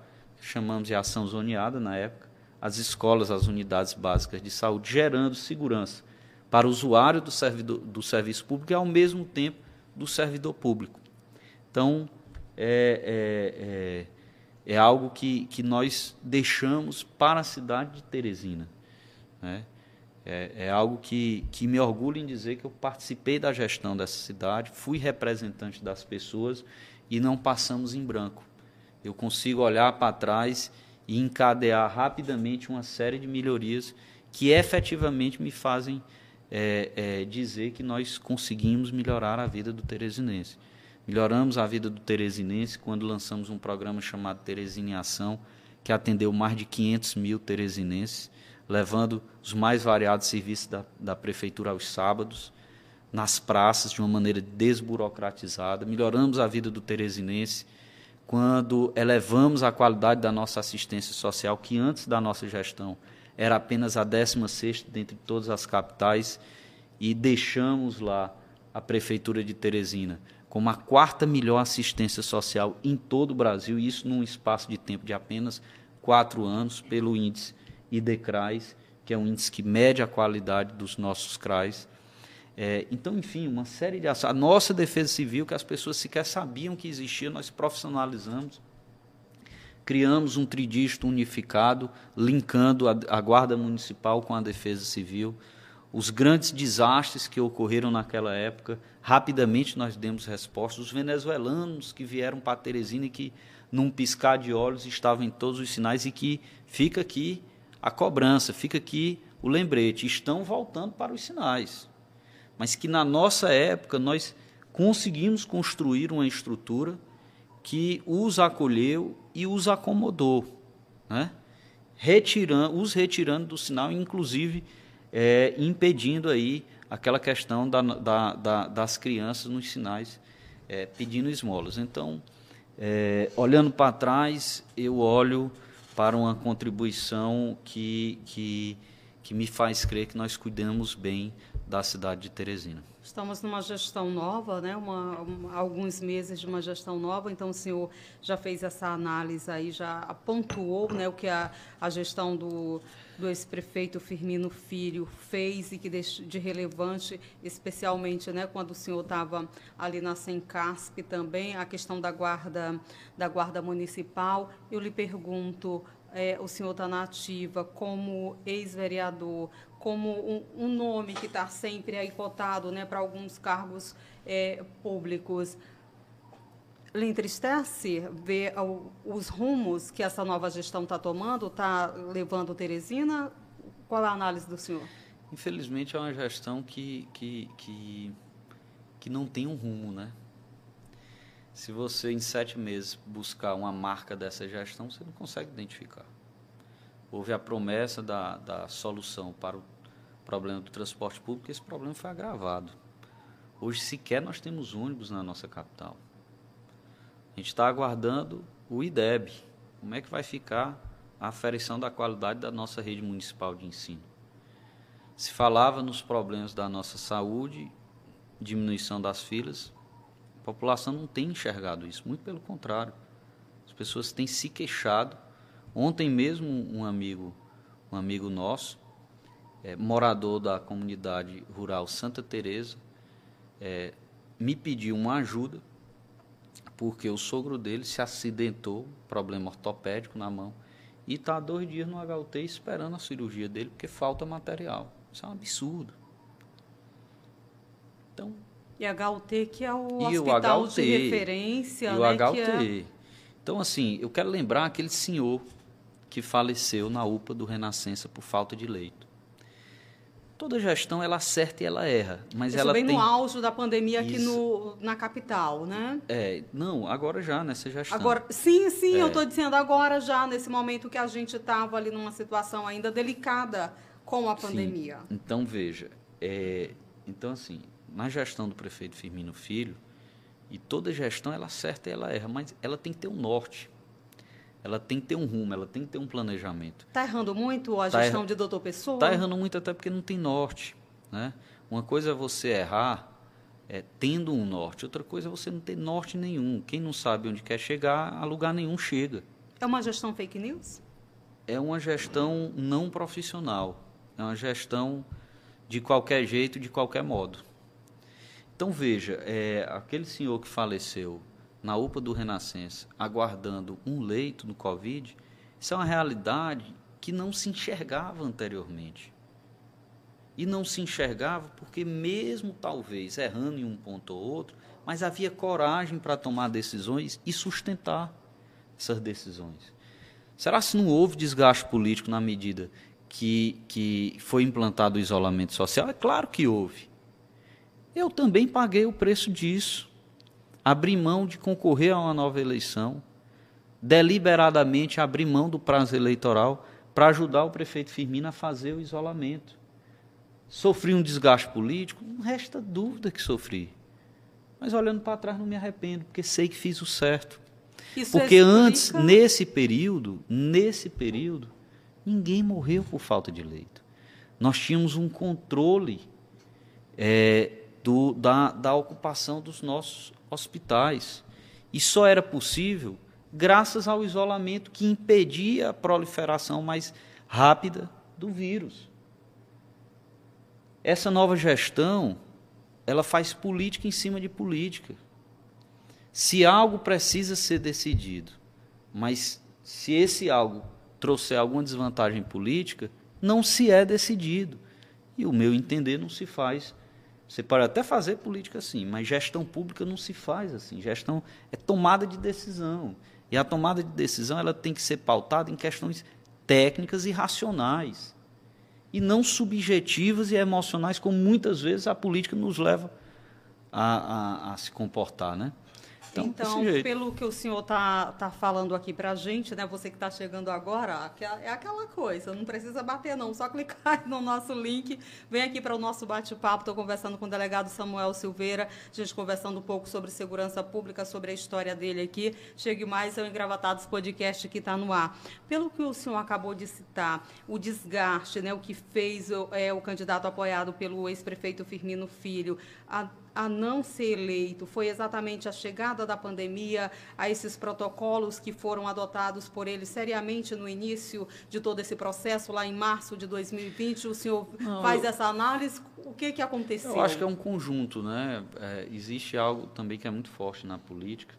B: chamamos de ação zoneada na época, as escolas, as unidades básicas de saúde, gerando segurança para o usuário do, servidor, do serviço público e, ao mesmo tempo, do servidor público. Então, é, é, é é algo que, que nós deixamos para a cidade de Teresina. Né? É, é, algo que, que me orgulho em dizer que eu participei da gestão dessa cidade, fui representante das pessoas e não passamos em branco. Eu consigo olhar para trás e encadear rapidamente uma série de melhorias que efetivamente me fazem é, é, dizer que nós conseguimos melhorar a vida do teresinense. Melhoramos a vida do teresinense quando lançamos um programa chamado Teresina em Ação, que atendeu mais de 500 mil teresinenses, levando os mais variados serviços da, da prefeitura aos sábados, nas praças, de uma maneira desburocratizada. Melhoramos a vida do teresinense quando elevamos a qualidade da nossa assistência social, que antes da nossa gestão era apenas a 16 dentre todas as capitais, e deixamos lá a Prefeitura de Teresina como a quarta melhor assistência social em todo o Brasil, e isso num espaço de tempo de apenas quatro anos, pelo índice IDECRAS, que é um índice que mede a qualidade dos nossos CRAs. É, então, enfim, uma série de ações. A nossa defesa civil, que as pessoas sequer sabiam que existia, nós profissionalizamos. Criamos um tridígito unificado, linkando a, a Guarda Municipal com a Defesa Civil os grandes desastres que ocorreram naquela época, rapidamente nós demos respostas. Os venezuelanos que vieram para Teresina e que, num piscar de olhos, estavam em todos os sinais e que fica aqui a cobrança, fica aqui o lembrete, estão voltando para os sinais. Mas que na nossa época nós conseguimos construir uma estrutura que os acolheu e os acomodou, né? retirando, os retirando do sinal, inclusive é, impedindo aí aquela questão da, da, da, das crianças nos sinais é, pedindo esmolas. Então, é, olhando para trás, eu olho para uma contribuição que, que, que me faz crer que nós cuidamos bem da cidade de Teresina.
A: Estamos numa gestão nova, né? Uma, uma, alguns meses de uma gestão nova, então o senhor já fez essa análise aí, já pontuou né, o que a, a gestão do, do ex-prefeito Firmino Filho fez e que de, de relevante, especialmente né, quando o senhor estava ali na Sencasp também, a questão da guarda, da guarda municipal. Eu lhe pergunto, é, o senhor está na ativa como ex-vereador, como um, um nome que está sempre aí cotado né, para alguns cargos é, públicos. Lhe entristece ver os rumos que essa nova gestão está tomando, está levando Teresina? Qual é a análise do senhor?
B: Infelizmente, é uma gestão que, que, que, que não tem um rumo, né? Se você, em sete meses, buscar uma marca dessa gestão, você não consegue identificar. Houve a promessa da, da solução para o problema do transporte público esse problema foi agravado. Hoje, sequer nós temos ônibus na nossa capital. A gente está aguardando o IDEB. Como é que vai ficar a aferição da qualidade da nossa rede municipal de ensino? Se falava nos problemas da nossa saúde, diminuição das filas, a população não tem enxergado isso, muito pelo contrário. As pessoas têm se queixado. Ontem mesmo um amigo, um amigo nosso, é, morador da comunidade rural Santa Teresa, é, me pediu uma ajuda porque o sogro dele se acidentou, problema ortopédico na mão, e está dois dias no HUT esperando a cirurgia dele porque falta material. Isso é um absurdo.
A: Então, e HUT que é o hospital o HUT, de referência,
B: e
A: né?
B: O HUT. É... Então, assim, eu quero lembrar aquele senhor que faleceu na UPA do Renascença por falta de leito. Toda gestão ela acerta e ela erra, mas
A: Isso
B: ela
A: bem
B: tem...
A: no auge da pandemia aqui no, na capital, né?
B: É, não, agora já nessa gestão.
A: Agora, sim, sim, é. eu estou dizendo agora já nesse momento que a gente estava ali numa situação ainda delicada com a pandemia.
B: Sim. Então veja, é, então assim, na gestão do prefeito Firmino Filho, e toda gestão ela acerta e ela erra, mas ela tem que ter um norte ela tem que ter um rumo, ela tem que ter um planejamento.
A: Está errando muito a tá gestão de doutor Pessoa?
B: Está errando muito até porque não tem norte. Né? Uma coisa é você errar é, tendo um norte, outra coisa é você não ter norte nenhum. Quem não sabe onde quer chegar, a lugar nenhum chega.
A: É uma gestão fake news?
B: É uma gestão não profissional. É uma gestão de qualquer jeito, de qualquer modo. Então veja, é, aquele senhor que faleceu na UPA do Renascença, aguardando um leito no Covid, isso é uma realidade que não se enxergava anteriormente. E não se enxergava porque, mesmo talvez errando em um ponto ou outro, mas havia coragem para tomar decisões e sustentar essas decisões. Será se não houve desgaste político na medida que, que foi implantado o isolamento social? É claro que houve. Eu também paguei o preço disso abrir mão de concorrer a uma nova eleição, deliberadamente abrir mão do prazo eleitoral para ajudar o prefeito Firmino a fazer o isolamento. Sofri um desgaste político? Não resta dúvida que sofri. Mas olhando para trás não me arrependo, porque sei que fiz o certo. Isso porque explica... antes, nesse período, nesse período, ninguém morreu por falta de leito. Nós tínhamos um controle é, do, da, da ocupação dos nossos hospitais. E só era possível graças ao isolamento que impedia a proliferação mais rápida do vírus. Essa nova gestão, ela faz política em cima de política. Se algo precisa ser decidido, mas se esse algo trouxer alguma desvantagem política, não se é decidido. E o meu entender não se faz você pode até fazer política assim, mas gestão pública não se faz assim. Gestão é tomada de decisão. E a tomada de decisão ela tem que ser pautada em questões técnicas e racionais. E não subjetivas e emocionais, como muitas vezes a política nos leva a, a, a se comportar. Né?
A: Então, então pelo que o senhor está tá falando aqui para a gente, né, você que está chegando agora, é aquela coisa, não precisa bater não, só <laughs> clicar no nosso link, vem aqui para o nosso bate-papo, estou conversando com o delegado Samuel Silveira, a gente conversando um pouco sobre segurança pública, sobre a história dele aqui, chegue mais ao Engravatados Podcast que está no ar. Pelo que o senhor acabou de citar, o desgaste, né, o que fez é, o candidato apoiado pelo ex-prefeito Firmino Filho, a a não ser eleito foi exatamente a chegada da pandemia, a esses protocolos que foram adotados por ele seriamente no início de todo esse processo, lá em março de 2020. O senhor não, faz eu, essa análise? O que, que aconteceu?
B: Eu acho que é um conjunto. Né? É, existe algo também que é muito forte na política,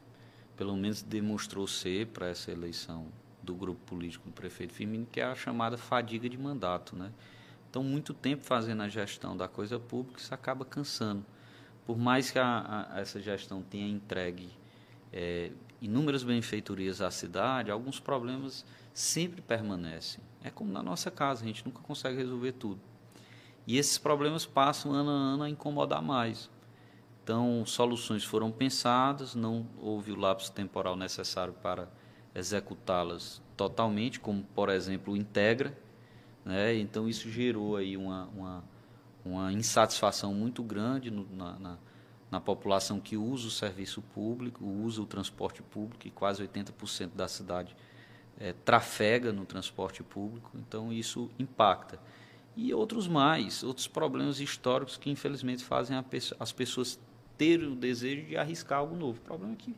B: pelo menos demonstrou ser para essa eleição do grupo político do prefeito Firmino, que é a chamada fadiga de mandato. Né? Então, muito tempo fazendo a gestão da coisa pública, isso acaba cansando por mais que a, a, essa gestão tenha entregue é, inúmeras benfeitorias à cidade, alguns problemas sempre permanecem. É como na nossa casa, a gente nunca consegue resolver tudo. E esses problemas passam ano a ano a incomodar mais. Então, soluções foram pensadas, não houve o lapso temporal necessário para executá-las totalmente, como, por exemplo, o Integra. Né? Então, isso gerou aí uma, uma uma insatisfação muito grande no, na, na, na, população que usa o serviço público, usa o transporte público, e quase 80% da cidade é, trafega no transporte público, então isso impacta. E outros mais, outros problemas históricos que infelizmente fazem as pessoas terem o desejo de arriscar algo novo. O problema é que,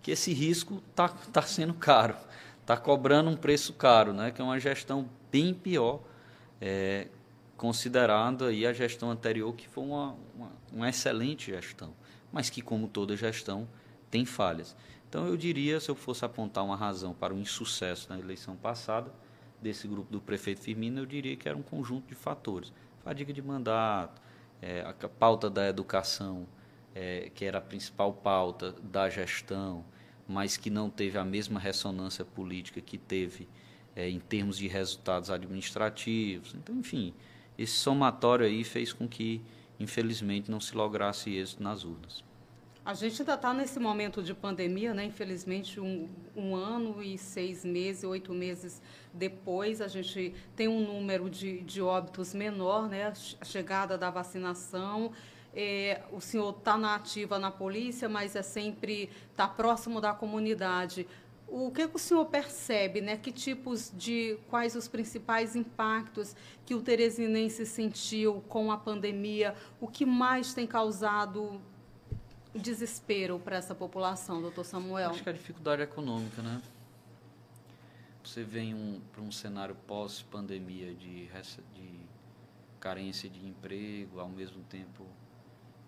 B: que esse risco está tá sendo caro, está cobrando um preço caro, né? que é uma gestão bem pior é, considerando aí a gestão anterior, que foi uma, uma, uma excelente gestão, mas que, como toda gestão, tem falhas. Então, eu diria, se eu fosse apontar uma razão para o insucesso na eleição passada desse grupo do prefeito Firmino, eu diria que era um conjunto de fatores. Fadiga de mandato, é, a pauta da educação, é, que era a principal pauta da gestão, mas que não teve a mesma ressonância política que teve é, em termos de resultados administrativos. Então, enfim, esse somatório aí fez com que, infelizmente, não se lograsse êxito nas urnas.
A: A gente ainda está nesse momento de pandemia, né? Infelizmente, um, um, ano e seis meses, oito meses depois, a gente tem um número de, de óbitos menor, né? A chegada da vacinação. É, o senhor está na ativa na polícia, mas é sempre está próximo da comunidade. O que o senhor percebe, né? Que tipos de, quais os principais impactos que o teresinense sentiu com a pandemia? O que mais tem causado desespero para essa população, doutor Samuel?
B: Acho que a dificuldade econômica, né? Você vem um, para um cenário pós-pandemia de, de carência de emprego, ao mesmo tempo,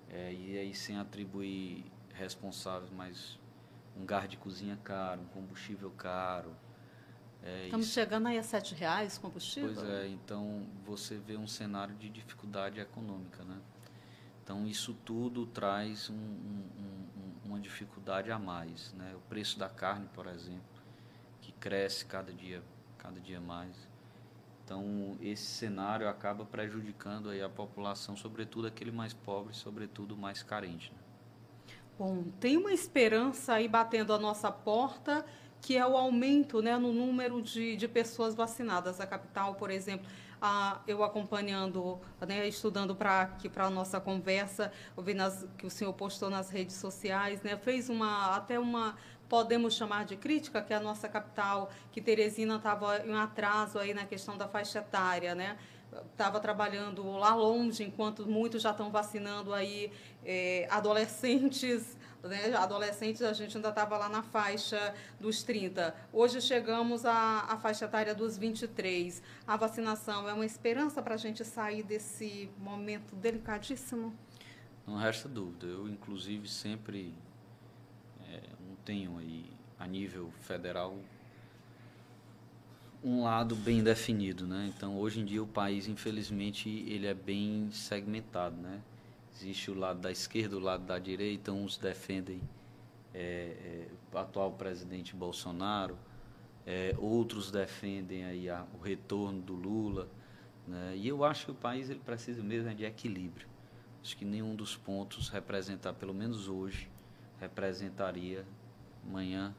B: é, e aí sem atribuir responsáveis, mas um gás de cozinha caro, um combustível caro.
A: É, Estamos isso. chegando aí a sete reais combustível?
B: Pois é, então você vê um cenário de dificuldade econômica, né? Então isso tudo traz um, um, um, uma dificuldade a mais, né? O preço da carne, por exemplo, que cresce cada dia, cada dia mais. Então esse cenário acaba prejudicando aí a população, sobretudo aquele mais pobre, sobretudo mais carente. Né?
A: Bom, tem uma esperança aí batendo a nossa porta que é o aumento né, no número de, de pessoas vacinadas. A capital, por exemplo, ah, eu acompanhando, né, estudando para para a nossa conversa, ouvindo as, que o senhor postou nas redes sociais, né, fez uma até uma podemos chamar de crítica, que a nossa capital, que Teresina estava em atraso aí na questão da faixa etária, né? Estava trabalhando lá longe, enquanto muitos já estão vacinando aí é, adolescentes né? Adolescentes, a gente ainda estava lá na faixa dos 30. Hoje chegamos à, à faixa etária dos 23. A vacinação é uma esperança para a gente sair desse momento delicadíssimo?
B: Não resta dúvida. Eu, inclusive, sempre é, não tenho aí, a nível federal, um lado bem definido, né? Então, hoje em dia, o país, infelizmente, ele é bem segmentado, né? Existe o lado da esquerda, o lado da direita, uns defendem é, é, o atual presidente Bolsonaro, é, outros defendem aí a, o retorno do Lula. Né? E eu acho que o país ele precisa mesmo é de equilíbrio. Acho que nenhum dos pontos representar, pelo menos hoje, representaria amanhã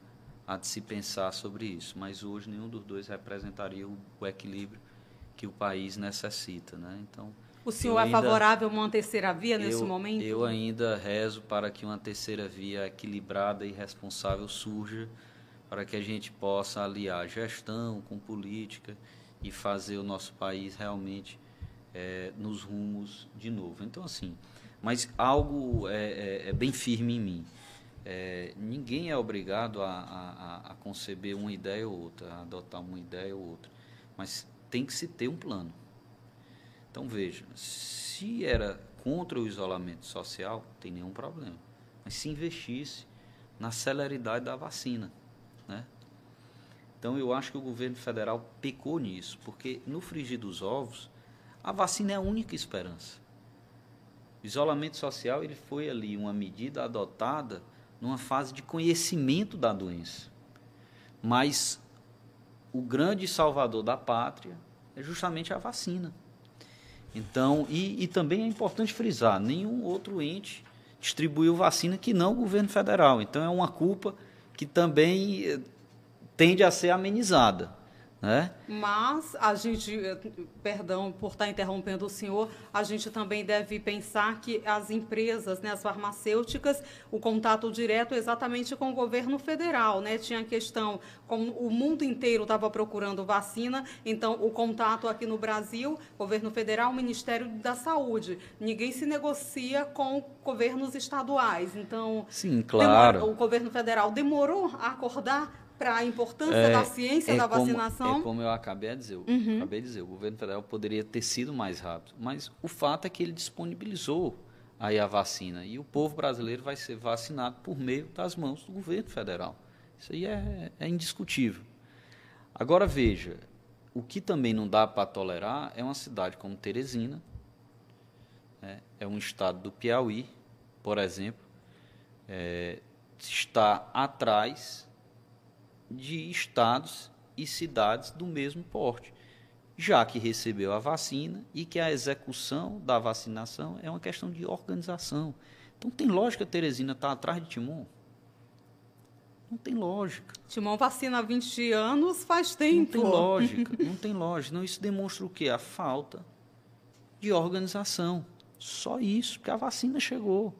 B: há de se pensar sobre isso. Mas hoje nenhum dos dois representaria o, o equilíbrio que o país necessita. Né? Então,
A: o senhor é favorável a uma terceira via nesse
B: eu,
A: momento?
B: Eu ainda rezo para que uma terceira via equilibrada e responsável surja, para que a gente possa aliar gestão com política e fazer o nosso país realmente é, nos rumos de novo. Então, assim, mas algo é, é, é bem firme em mim. É, ninguém é obrigado a, a, a conceber uma ideia ou outra, a adotar uma ideia ou outra, mas tem que se ter um plano. Então veja, se era contra o isolamento social, tem nenhum problema. Mas se investisse na celeridade da vacina, né? Então eu acho que o governo federal pecou nisso, porque no frigir dos ovos, a vacina é a única esperança. O isolamento social ele foi ali uma medida adotada numa fase de conhecimento da doença. Mas o grande salvador da pátria é justamente a vacina. Então, e, e também é importante frisar, nenhum outro ente distribuiu vacina que não o governo federal. Então é uma culpa que também eh, tende a ser amenizada. Né?
A: Mas a gente, perdão por estar interrompendo o senhor, a gente também deve pensar que as empresas, né, as farmacêuticas, o contato direto é exatamente com o governo federal, né? Tinha a questão, como o mundo inteiro estava procurando vacina, então o contato aqui no Brasil, governo federal, Ministério da Saúde. Ninguém se negocia com governos estaduais. Então,
B: Sim, claro.
A: Demorou, o governo federal demorou a acordar para a importância é, da ciência
B: é
A: da
B: como,
A: vacinação.
B: É como eu acabei de dizer. Uhum. Acabei de dizer, o governo federal poderia ter sido mais rápido, mas o fato é que ele disponibilizou aí a vacina e o povo brasileiro vai ser vacinado por meio das mãos do governo federal. Isso aí é, é indiscutível. Agora veja, o que também não dá para tolerar é uma cidade como Teresina, né, é um estado do Piauí, por exemplo, é, está atrás de estados e cidades do mesmo porte, já que recebeu a vacina e que a execução da vacinação é uma questão de organização. Então tem lógica Teresina estar tá atrás de Timon? Não tem lógica.
A: Timon vacina há 20 anos faz tempo.
B: Não tem lógica, não tem lógica. Não, isso demonstra o quê? A falta de organização. Só isso, porque a vacina chegou.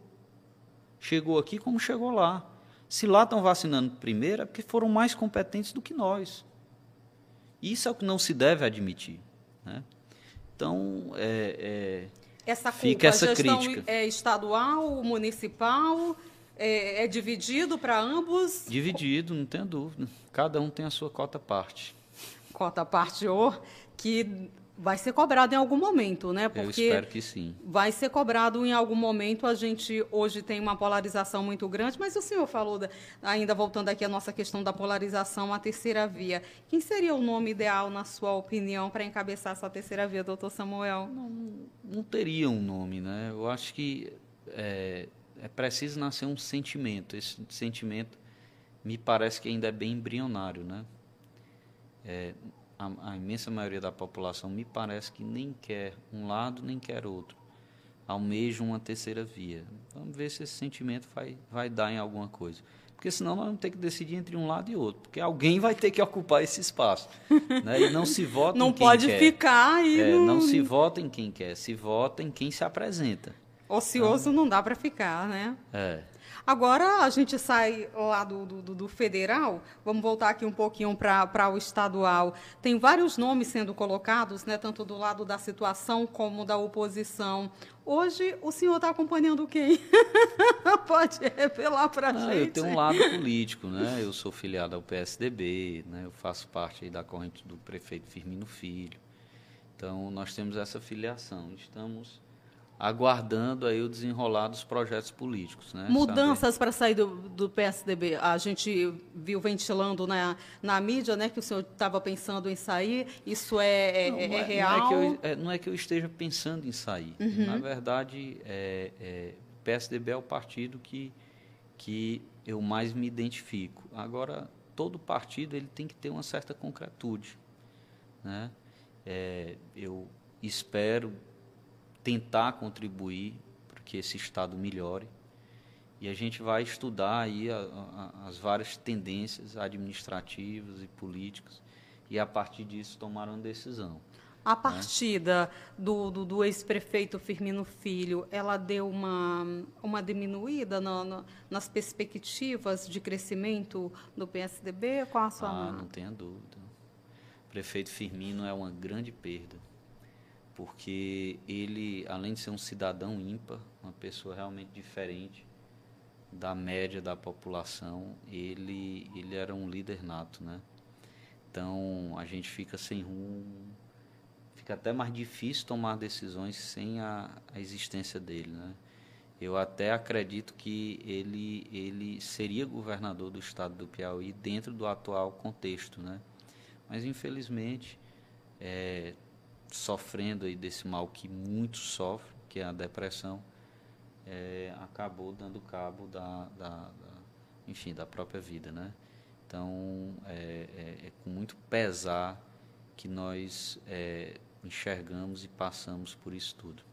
B: Chegou aqui como chegou lá. Se lá estão vacinando primeiro, é porque foram mais competentes do que nós. Isso é o que não se deve admitir. Né? Então, é,
A: é, essa culpa, fica essa crítica. É estadual, municipal, é, é dividido para ambos?
B: Dividido, não tenha dúvida. Cada um tem a sua cota parte.
A: Cota parte, oh, que vai ser cobrado em algum momento, né?
B: Porque Eu espero que sim.
A: Vai ser cobrado em algum momento. A gente hoje tem uma polarização muito grande, mas o senhor falou, da, ainda voltando aqui à nossa questão da polarização, a terceira via. Quem seria o nome ideal, na sua opinião, para encabeçar essa terceira via, doutor Samuel?
B: Não, não teria um nome, né? Eu acho que é, é preciso nascer um sentimento. Esse sentimento me parece que ainda é bem embrionário, né? É, a, a, imensa maioria da população me parece que nem quer um lado nem quer outro. Almeja uma terceira via. Vamos ver se esse sentimento vai, vai dar em alguma coisa. porque senão nós vamos ter que decidir entre um lado e outro, porque alguém vai ter que ocupar esse espaço. <laughs> né? E não se vota
A: não
B: em quem
A: pode
B: quer.
A: ficar e
B: É,
A: não...
B: não se vota em quem quer, se vota em quem se apresenta.
A: ocioso não dá para ficar, né?
B: É.
A: Agora a gente sai lá do, do, do federal, vamos voltar aqui um pouquinho para o estadual. Tem vários nomes sendo colocados, né, tanto do lado da situação como da oposição. Hoje o senhor está acompanhando quem? <laughs> Pode revelar para a
B: Ah,
A: gente.
B: eu tenho um lado político, né? Eu sou filiado ao PSDB, né? Eu faço parte aí da corrente do prefeito Firmino Filho. Então, nós temos essa filiação. Estamos aguardando aí o desenrolar dos projetos políticos, né?
A: Mudanças para sair do, do PSDB. A gente viu ventilando na, na mídia né, que o senhor estava pensando em sair. Isso é, é-
B: Não,
A: é
B: não
A: real?
B: Não é, que eu, é, não é que eu esteja pensando em sair. Na verdade, é, é, o PSDB é o partido que, que eu mais me identifico. Agora, todo partido ele tem que ter uma certa concretude. Né? É, eu espero tentar contribuir para que esse Estado melhore. E a gente vai estudar aí a- a- as várias tendências administrativas e políticas e a partir disso tomar uma decisão.
A: A partida do, do, do ex-prefeito Firmino Filho, ela deu uma, uma diminuída na- na- nas perspectivas de crescimento do PSDB? Qual a sua...
B: Ah, não tenha dúvida. O prefeito Firmino é uma grande perda, porque ele, além de ser um cidadão ímpar, uma pessoa realmente diferente da média da população, ele, ele era um líder nato, né? Então, a gente fica sem rumo, fica até mais difícil tomar decisões sem a, a existência dele, né? Eu até acredito que ele, ele seria governador do estado do Piauí dentro do atual contexto, né? Mas infelizmente, é, sofrendo aí desse mal que muitos sofrem, que é a depressão, é, acabou dando cabo da, da, da- enfim, da própria vida, né? Então, é, é- é com muito pesar que nós é, enxergamos e passamos por isso tudo.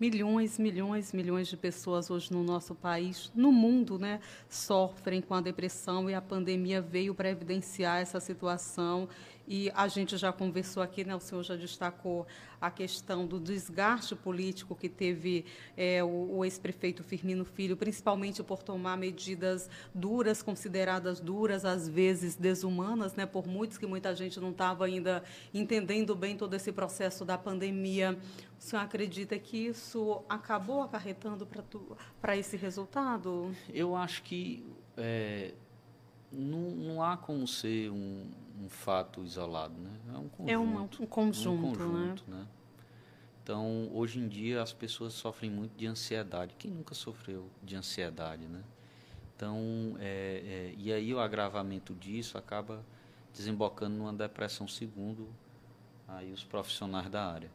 A: Milhões, milhões, milhões de pessoas hoje no nosso país, no mundo, né, sofrem com a depressão e a pandemia veio para evidenciar essa situação. E a gente já conversou aqui, né, o senhor já destacou a questão do desgaste político que teve eh, o, o ex-prefeito Firmino Filho, principalmente por tomar medidas duras, consideradas duras, às vezes desumanas, né, por muitos que muita gente não estava ainda entendendo bem todo esse processo da pandemia. O senhor acredita que isso acabou acarretando para esse resultado?
B: Eu acho que é, não, não há como ser um, um fato isolado, né? É um conjunto.
A: É uma- um conjunto,
B: um conjunto, né? Então, hoje em dia, as pessoas sofrem muito de ansiedade. Quem nunca sofreu de ansiedade, né? Então, é, é, e aí o agravamento disso acaba desembocando numa depressão, segundo aí os profissionais da área.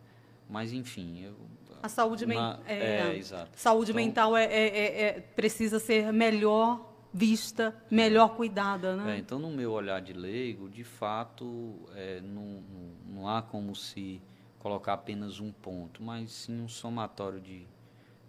B: Mas, enfim, eu,
A: A saúde, men
B: na-
A: é,
B: é, exato.
A: saúde
B: Então-
A: mental é, é- é- é- precisa ser melhor vista, melhor cuidada, né?
B: É, então, no meu olhar de leigo, de fato, é, não, não, há como se colocar apenas um ponto, mas sim um somatório de,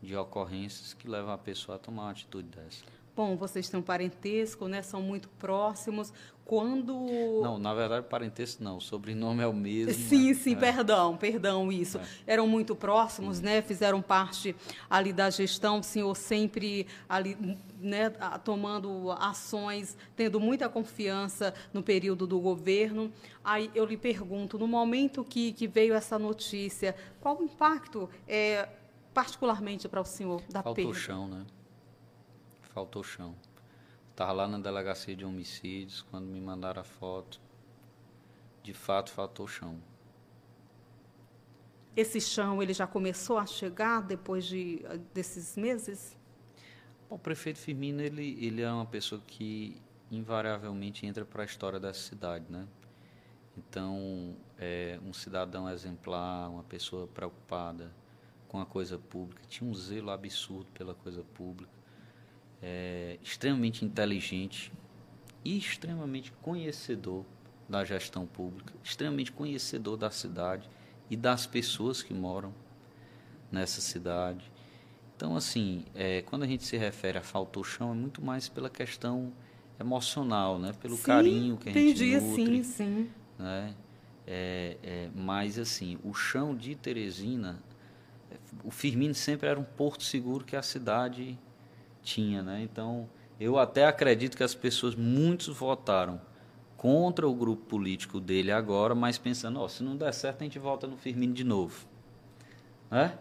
B: de ocorrências que levam a pessoa a tomar uma atitude dessa.
A: Bom, vocês têm um parentesco, né? São muito próximos. Quando
B: Não, na verdade, parentesco não, o sobrenome é o mesmo.
A: Sim,
B: né?
A: sim,
B: É.
A: perdão, perdão, isso.
B: É.
A: Eram muito próximos, né? Fizeram parte ali da gestão, o senhor sempre ali, né, tomando ações, tendo muita confiança no período do governo. Aí eu lhe pergunto, no momento que, que veio essa notícia, qual o impacto, é, particularmente para o senhor, da
B: Faltou
A: perda?
B: chão, né? Faltou chão. Estava lá na delegacia de homicídios, quando me mandaram a foto. De fato, faltou chão.
A: Esse chão, ele já começou a chegar depois de, desses meses?
B: O prefeito Firmino, ele, ele é uma pessoa que invariavelmente entra para a história dessa cidade, né? Então, é um cidadão exemplar, uma pessoa preocupada com a coisa pública, tinha um zelo absurdo pela coisa pública, é, extremamente inteligente e extremamente conhecedor da gestão pública, extremamente conhecedor da cidade e das pessoas que moram nessa cidade. Então, assim, é, quando a gente se refere a faltou chão, é muito mais pela questão emocional, né? Pelo
A: Sim,
B: carinho que a gente
A: entendi,
B: nutre.
A: sim, sim.
B: Né? É, é, mas, assim, o chão de Teresina, o Firmino sempre era um porto seguro que a cidade tinha, né? Então, eu até acredito que as pessoas, muitos votaram contra o grupo político dele agora, mas pensando, ó, se não der certo, a gente volta no Firmino de novo. Né?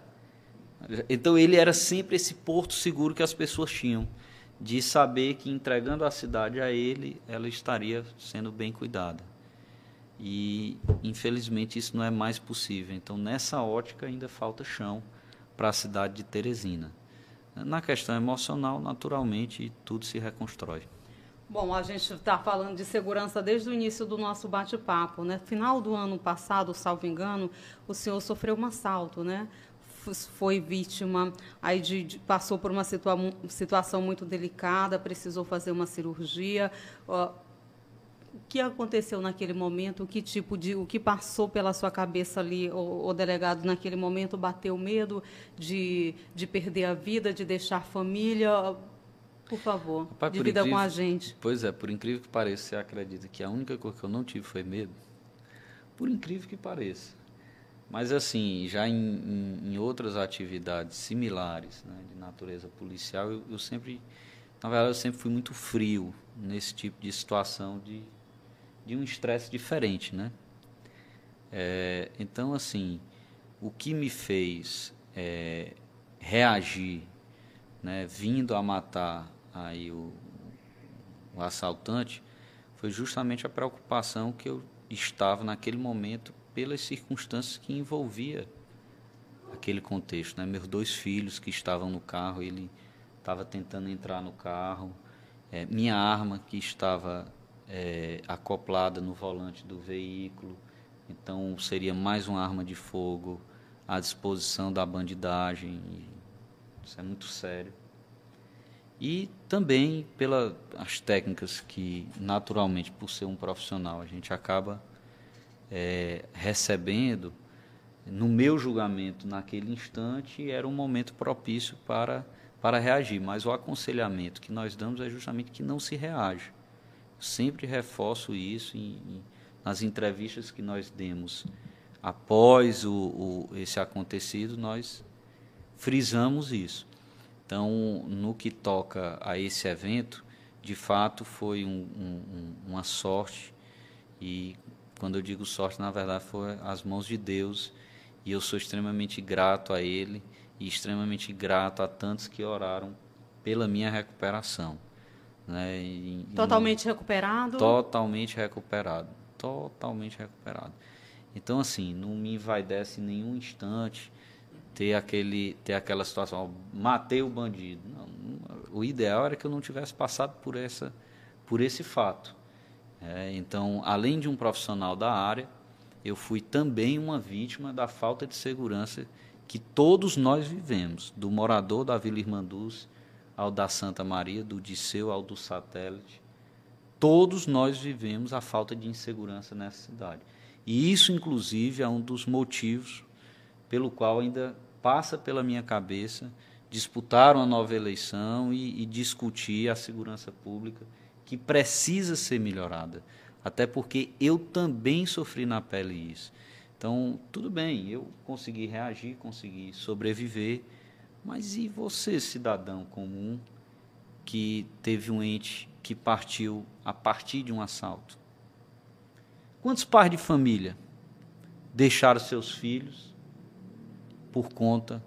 B: Então ele era sempre esse porto seguro que as pessoas tinham, de saber que entregando a cidade a ele, ela estaria sendo bem cuidada. E infelizmente isso não é mais possível. Então nessa ótica ainda falta chão para a cidade de Teresina. Na questão emocional, naturalmente, tudo se reconstrói.
A: Bom, a gente está falando de segurança desde o início do nosso bate-papo, né? Final do ano passado, salvo engano, o senhor sofreu um assalto, né? Foi vítima, aí de, de, passou por uma situa situação muito delicada, precisou fazer uma cirurgia. Uh, o que aconteceu naquele momento? O que tipo de, o que passou pela sua cabeça ali, o, o delegado naquele momento bateu medo de, de perder a vida, de deixar a família? Por favor, Rapaz, divida incrível, com a gente.
B: Pois é, por incrível que pareça, você acredita que a única coisa que eu não tive foi medo? Por incrível que pareça. Mas, assim, já em, em, em outras atividades similares, né, de natureza policial, eu, eu, sempre, na verdade, eu sempre fui muito frio nesse tipo de situação de, de um estresse diferente, né? É, então, assim, o que me fez é, reagir, né, vindo a matar aí o, o assaltante, foi justamente a preocupação que eu estava naquele momento pelas circunstâncias que envolvia aquele contexto, né? Meus dois filhos que estavam no carro, ele estava tentando entrar no carro, é, minha arma que estava é, acoplada no volante do veículo, então seria mais uma arma de fogo à disposição da bandidagem. Isso é muito sério. E também pelas técnicas que, naturalmente, por ser um profissional, a gente acaba é, recebendo, no meu julgamento, naquele instante, era um momento propício para, para reagir. Mas o aconselhamento que nós damos é justamente que não se reage. sempre reforço isso em, em, nas entrevistas que nós demos após o, o, esse acontecido, nós frisamos isso. Então, no que toca a esse evento, de fato foi um, um, uma sorte e quando eu digo sorte, na verdade, foi as mãos de Deus. E eu sou extremamente grato a Ele e extremamente grato a tantos que oraram pela minha recuperação. Né?
A: E, totalmente recuperado?
B: Totalmente recuperado. Totalmente recuperado. Então, assim, não me envaidece em nenhum instante ter, aquele, ter aquela situação, matei o bandido. Não, o ideal era que eu não tivesse passado por, essa, por esse fato. É, então, além de um profissional da área, eu fui também uma vítima da falta de segurança que todos nós vivemos, do morador da Vila Irmanduz ao da Santa Maria, do Disseu ao do Satélite. Todos nós vivemos a falta de insegurança nessa cidade. E isso, inclusive, é um dos motivos pelo qual ainda passa pela minha cabeça disputar uma nova eleição e, e discutir a segurança pública que precisa ser melhorada. Até porque eu também sofri na pele isso. Então, tudo bem, eu consegui reagir, consegui sobreviver, mas e você, cidadão comum, que teve um ente que partiu a partir de um assalto? Quantos pais de família deixaram seus filhos por conta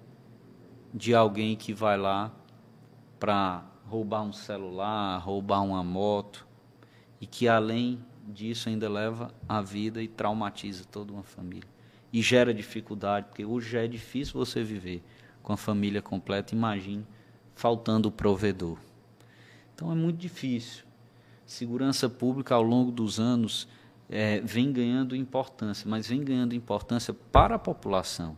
B: de alguém que vai lá para roubar um celular, roubar uma moto, e que além disso ainda leva a vida e traumatiza toda uma família. E gera dificuldade, porque hoje já é difícil você viver com a família completa, imagine faltando o provedor. Então é muito difícil. Segurança pública ao longo dos anos é, vem ganhando importância, mas vem ganhando importância para a população.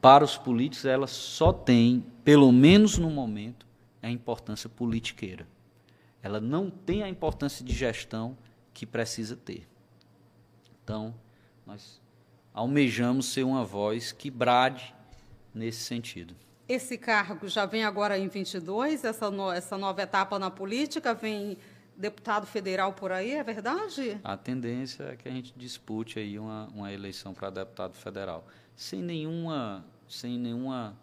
B: Para os políticos, ela só tem, pelo menos no momento, a importância politiqueira. Ela não tem a importância de gestão que precisa ter. Então, nós almejamos ser uma voz que brade nesse sentido.
A: esse cargo já vem agora em 22, essa, no, essa nova etapa na política, vem deputado federal por aí, é verdade?
B: A tendência é que a gente dispute aí uma, uma eleição para deputado federal, sem nenhuma, sem nenhuma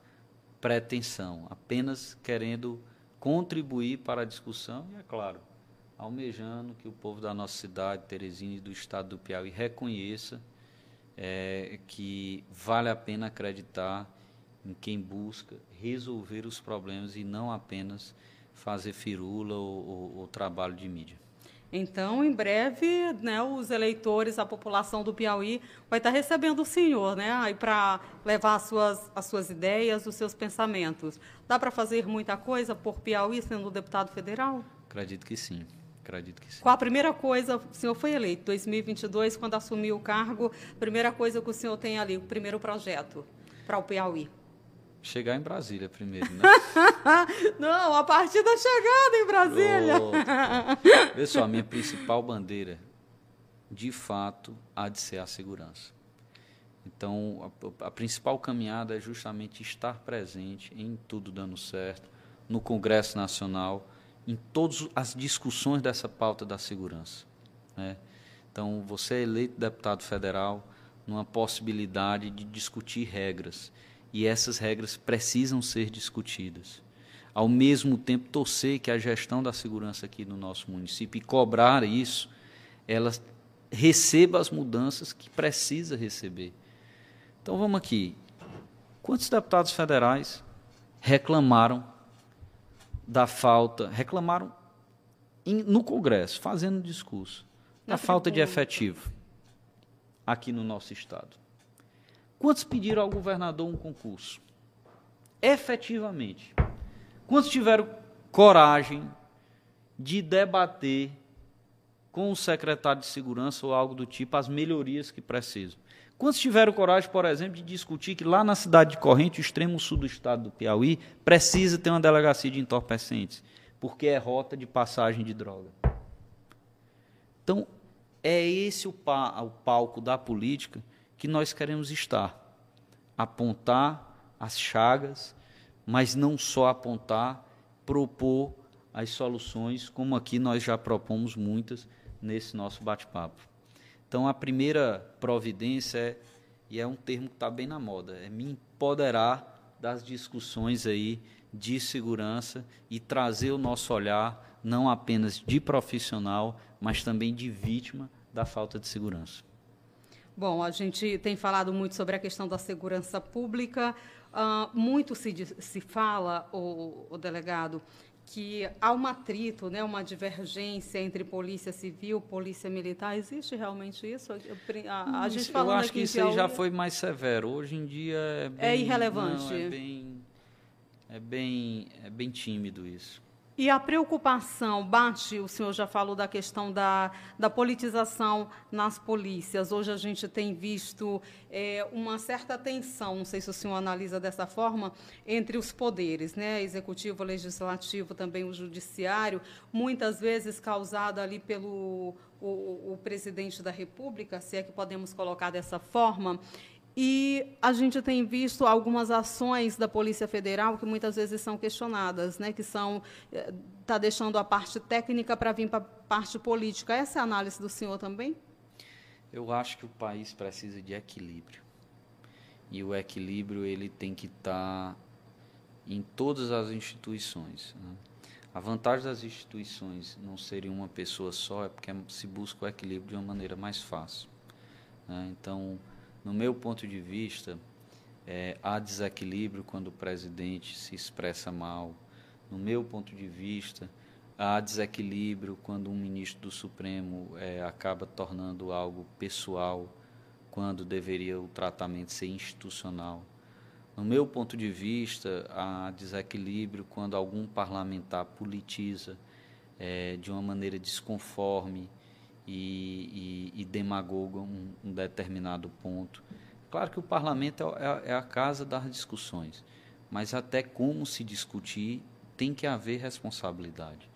B: pretensão, apenas querendo contribuir para a discussão e, é claro, almejando que o povo da nossa cidade, Teresina e do estado do Piauí reconheça é, que vale a pena acreditar em quem busca resolver os problemas e não apenas fazer firula ou, ou, ou trabalho de mídia.
A: Então, em breve, né, os eleitores, a população do Piauí vai estar recebendo o senhor, né, aí para levar as suas, as suas ideias, os seus pensamentos. Dá para fazer muita coisa por Piauí sendo deputado federal?
B: Acredito que sim. Acredito que sim.
A: Qual a primeira coisa, o senhor foi eleito, 2022, quando assumiu o cargo, primeira coisa que o senhor tem ali, o primeiro projeto para o Piauí?
B: Chegar em Brasília primeiro, né? <laughs>
A: Não, a partir da chegada em Brasília.
B: Pronto. Vê só, a minha principal bandeira, de fato, há de ser a segurança. Então, a, a, principal caminhada é justamente estar presente em tudo dando certo, no Congresso Nacional, em todas as discussões dessa pauta da segurança. Né? Então, você é eleito deputado federal numa possibilidade de discutir regras e essas regras precisam ser discutidas. Ao mesmo tempo, torcer que a gestão da segurança aqui no nosso município e cobrar isso, ela receba as mudanças que precisa receber. Então vamos aqui. Quantos deputados federais reclamaram da falta, reclamaram em, no Congresso, fazendo discurso, da falta de efetivo aqui no nosso estado? Quantos pediram ao governador um concurso? Efetivamente. Quantos tiveram coragem de debater com o secretário de segurança ou algo do tipo as melhorias que precisam? Quantos tiveram coragem, por exemplo, de discutir que lá na cidade de Corrente, o extremo sul do estado do Piauí, precisa ter uma delegacia de entorpecentes, porque é rota de passagem de droga? Então, é esse o, o palco da política que nós queremos estar. Apontar as chagas, mas não só apontar, propor as soluções, como aqui nós já propomos muitas nesse nosso bate-papo. Então, a primeira providência é, e é um termo que está bem na moda, é me empoderar das discussões aí de segurança e trazer o nosso olhar não apenas de profissional, mas também de vítima da falta de segurança.
A: Bom, a gente tem falado muito sobre a questão da segurança pública. Uh, muito se, se fala, o, o, delegado, que há um atrito, né, uma divergência entre polícia civil, polícia militar. Existe realmente isso?
B: A, a gente Eu acho que isso aí já foi mais severo. Hoje em dia é, bem,
A: é irrelevante. Não,
B: é bem, é bem, é bem tímido isso.
A: E a preocupação bate, o senhor já falou da questão da, da politização nas polícias. Hoje a gente tem visto é, uma certa tensão, não sei se o senhor analisa dessa forma, entre os poderes, né? executivo, legislativo, também o judiciário, muitas vezes causada ali pelo o, o presidente da República, se é que podemos colocar dessa forma, e a gente tem visto algumas ações da Polícia Federal que muitas vezes são questionadas, né, que são eh, deixando a parte técnica para vir para a parte política. Essa é a análise do senhor também?
B: Eu acho que o país precisa de equilíbrio. E o equilíbrio ele tem que estar tá em todas as instituições. Né? A vantagem das instituições não serem uma pessoa só é porque se busca o equilíbrio de uma maneira mais fácil. Né? Então, no meu ponto de vista, é, há desequilíbrio quando o presidente se expressa mal. No meu ponto de vista, há desequilíbrio quando um ministro do Supremo é, acaba tornando algo pessoal, quando deveria o tratamento ser institucional. No meu ponto de vista, há desequilíbrio quando algum parlamentar politiza é, de uma maneira desconforme e, e, e demagoga um, um, determinado ponto. Claro que o parlamento é, é, é a casa das discussões, mas até como se discutir tem que haver responsabilidade.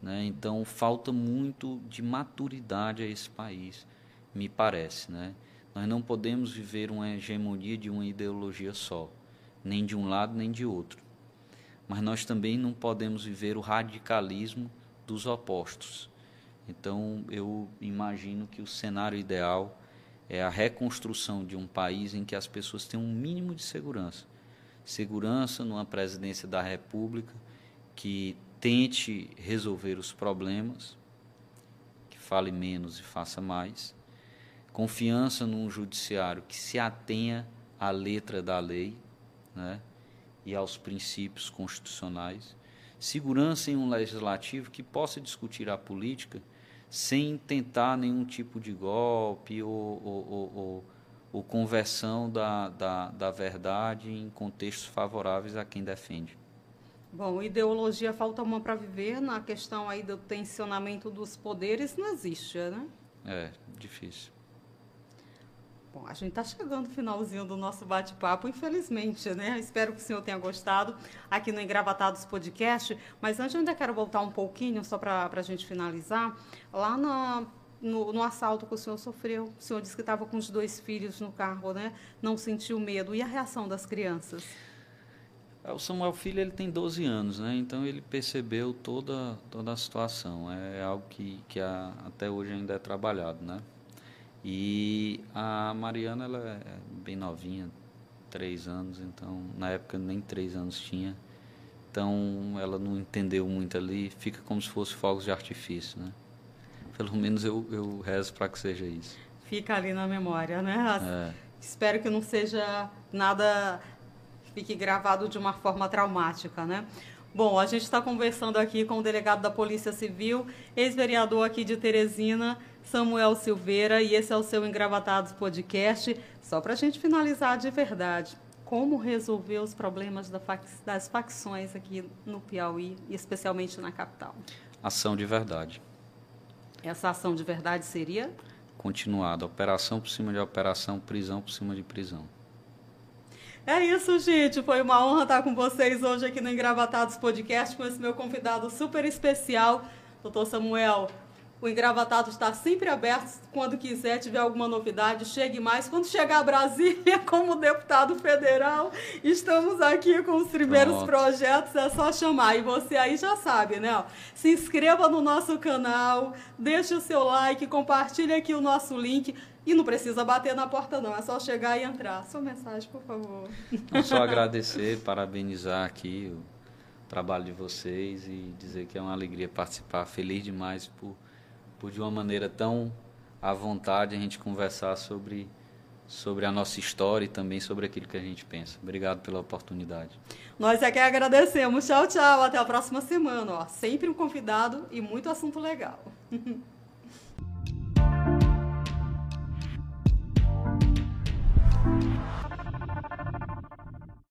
B: Né? Então, falta muito de maturidade a esse país, me parece. Né? Nós não podemos viver uma hegemonia de uma ideologia só. nem de um lado nem de outro. Mas nós também não podemos viver o radicalismo dos opostos. Então, eu imagino que o cenário ideal é a reconstrução de um país em que as pessoas tenham um mínimo de segurança. Segurança numa presidência da República que tente resolver os problemas, que fale menos e faça mais. Confiança num judiciário que se atenha à letra da lei né, e aos princípios constitucionais. Segurança em um legislativo que possa discutir a política sem tentar nenhum tipo de golpe ou, ou, ou, ou conversão da, da, da verdade em contextos favoráveis a quem defende.
A: Bom, ideologia falta uma para viver, na questão aí do tensionamento dos poderes não existe, né?
B: É, difícil.
A: Bom, a gente está chegando no finalzinho do nosso bate-papo, infelizmente, né? Espero que o senhor tenha gostado aqui no Engravatados Podcast. Mas antes, eu ainda quero voltar um pouquinho, só para a gente finalizar. Lá na, no, no, assalto que o senhor sofreu, o senhor disse que estava com os dois filhos no carro, né? Não sentiu medo. E a reação das crianças?
B: É, o Samuel Filho ele tem 12 anos, né? Então ele percebeu toda, toda a situação. É algo que, que a, até hoje ainda é trabalhado, né? E a Mariana, ela é bem novinha, três anos, então na época nem três anos tinha. Então ela não entendeu muito ali, fica como se fosse fogos de artifício, né? Pelo menos eu, eu rezo para que seja isso.
A: Fica ali na memória, né? É. Espero que não seja nada fique gravado de uma forma traumática, né? Bom, a gente está conversando aqui com o delegado da Polícia Civil, ex-vereador aqui de Teresina, Samuel Silveira, e esse é o seu Engravatados Podcast. Só para a gente finalizar de verdade, como resolver os problemas das facções aqui no Piauí, e especialmente na capital?
B: Ação de verdade.
A: Essa ação de verdade seria?
B: Continuada, operação por cima de operação, prisão por cima de prisão.
A: É isso, gente. Foi uma honra estar com vocês hoje aqui no Engravatados Podcast com esse meu convidado super especial, doutor Samuel. O Engravatado está sempre aberto. Quando quiser, tiver alguma novidade, chegue mais. Quando chegar a Brasília <laughs> como deputado federal, estamos aqui com os primeiros Pronto. projetos. É só chamar. E você aí já sabe, né? Se inscreva no nosso canal, deixe o seu like, compartilhe aqui o nosso link. E não precisa bater na porta, não. É só chegar e entrar. Sua mensagem, por favor.
B: Não só <laughs> agradecer, parabenizar aqui o trabalho de vocês e dizer que é uma alegria participar. Feliz demais por por de uma maneira tão à vontade a gente conversar sobre sobre a nossa história e também sobre aquilo que a gente pensa. Obrigado pela oportunidade.
A: Nós é que agradecemos. Tchau, tchau. Até a próxima semana. Ó. Sempre um convidado e muito assunto legal. <laughs>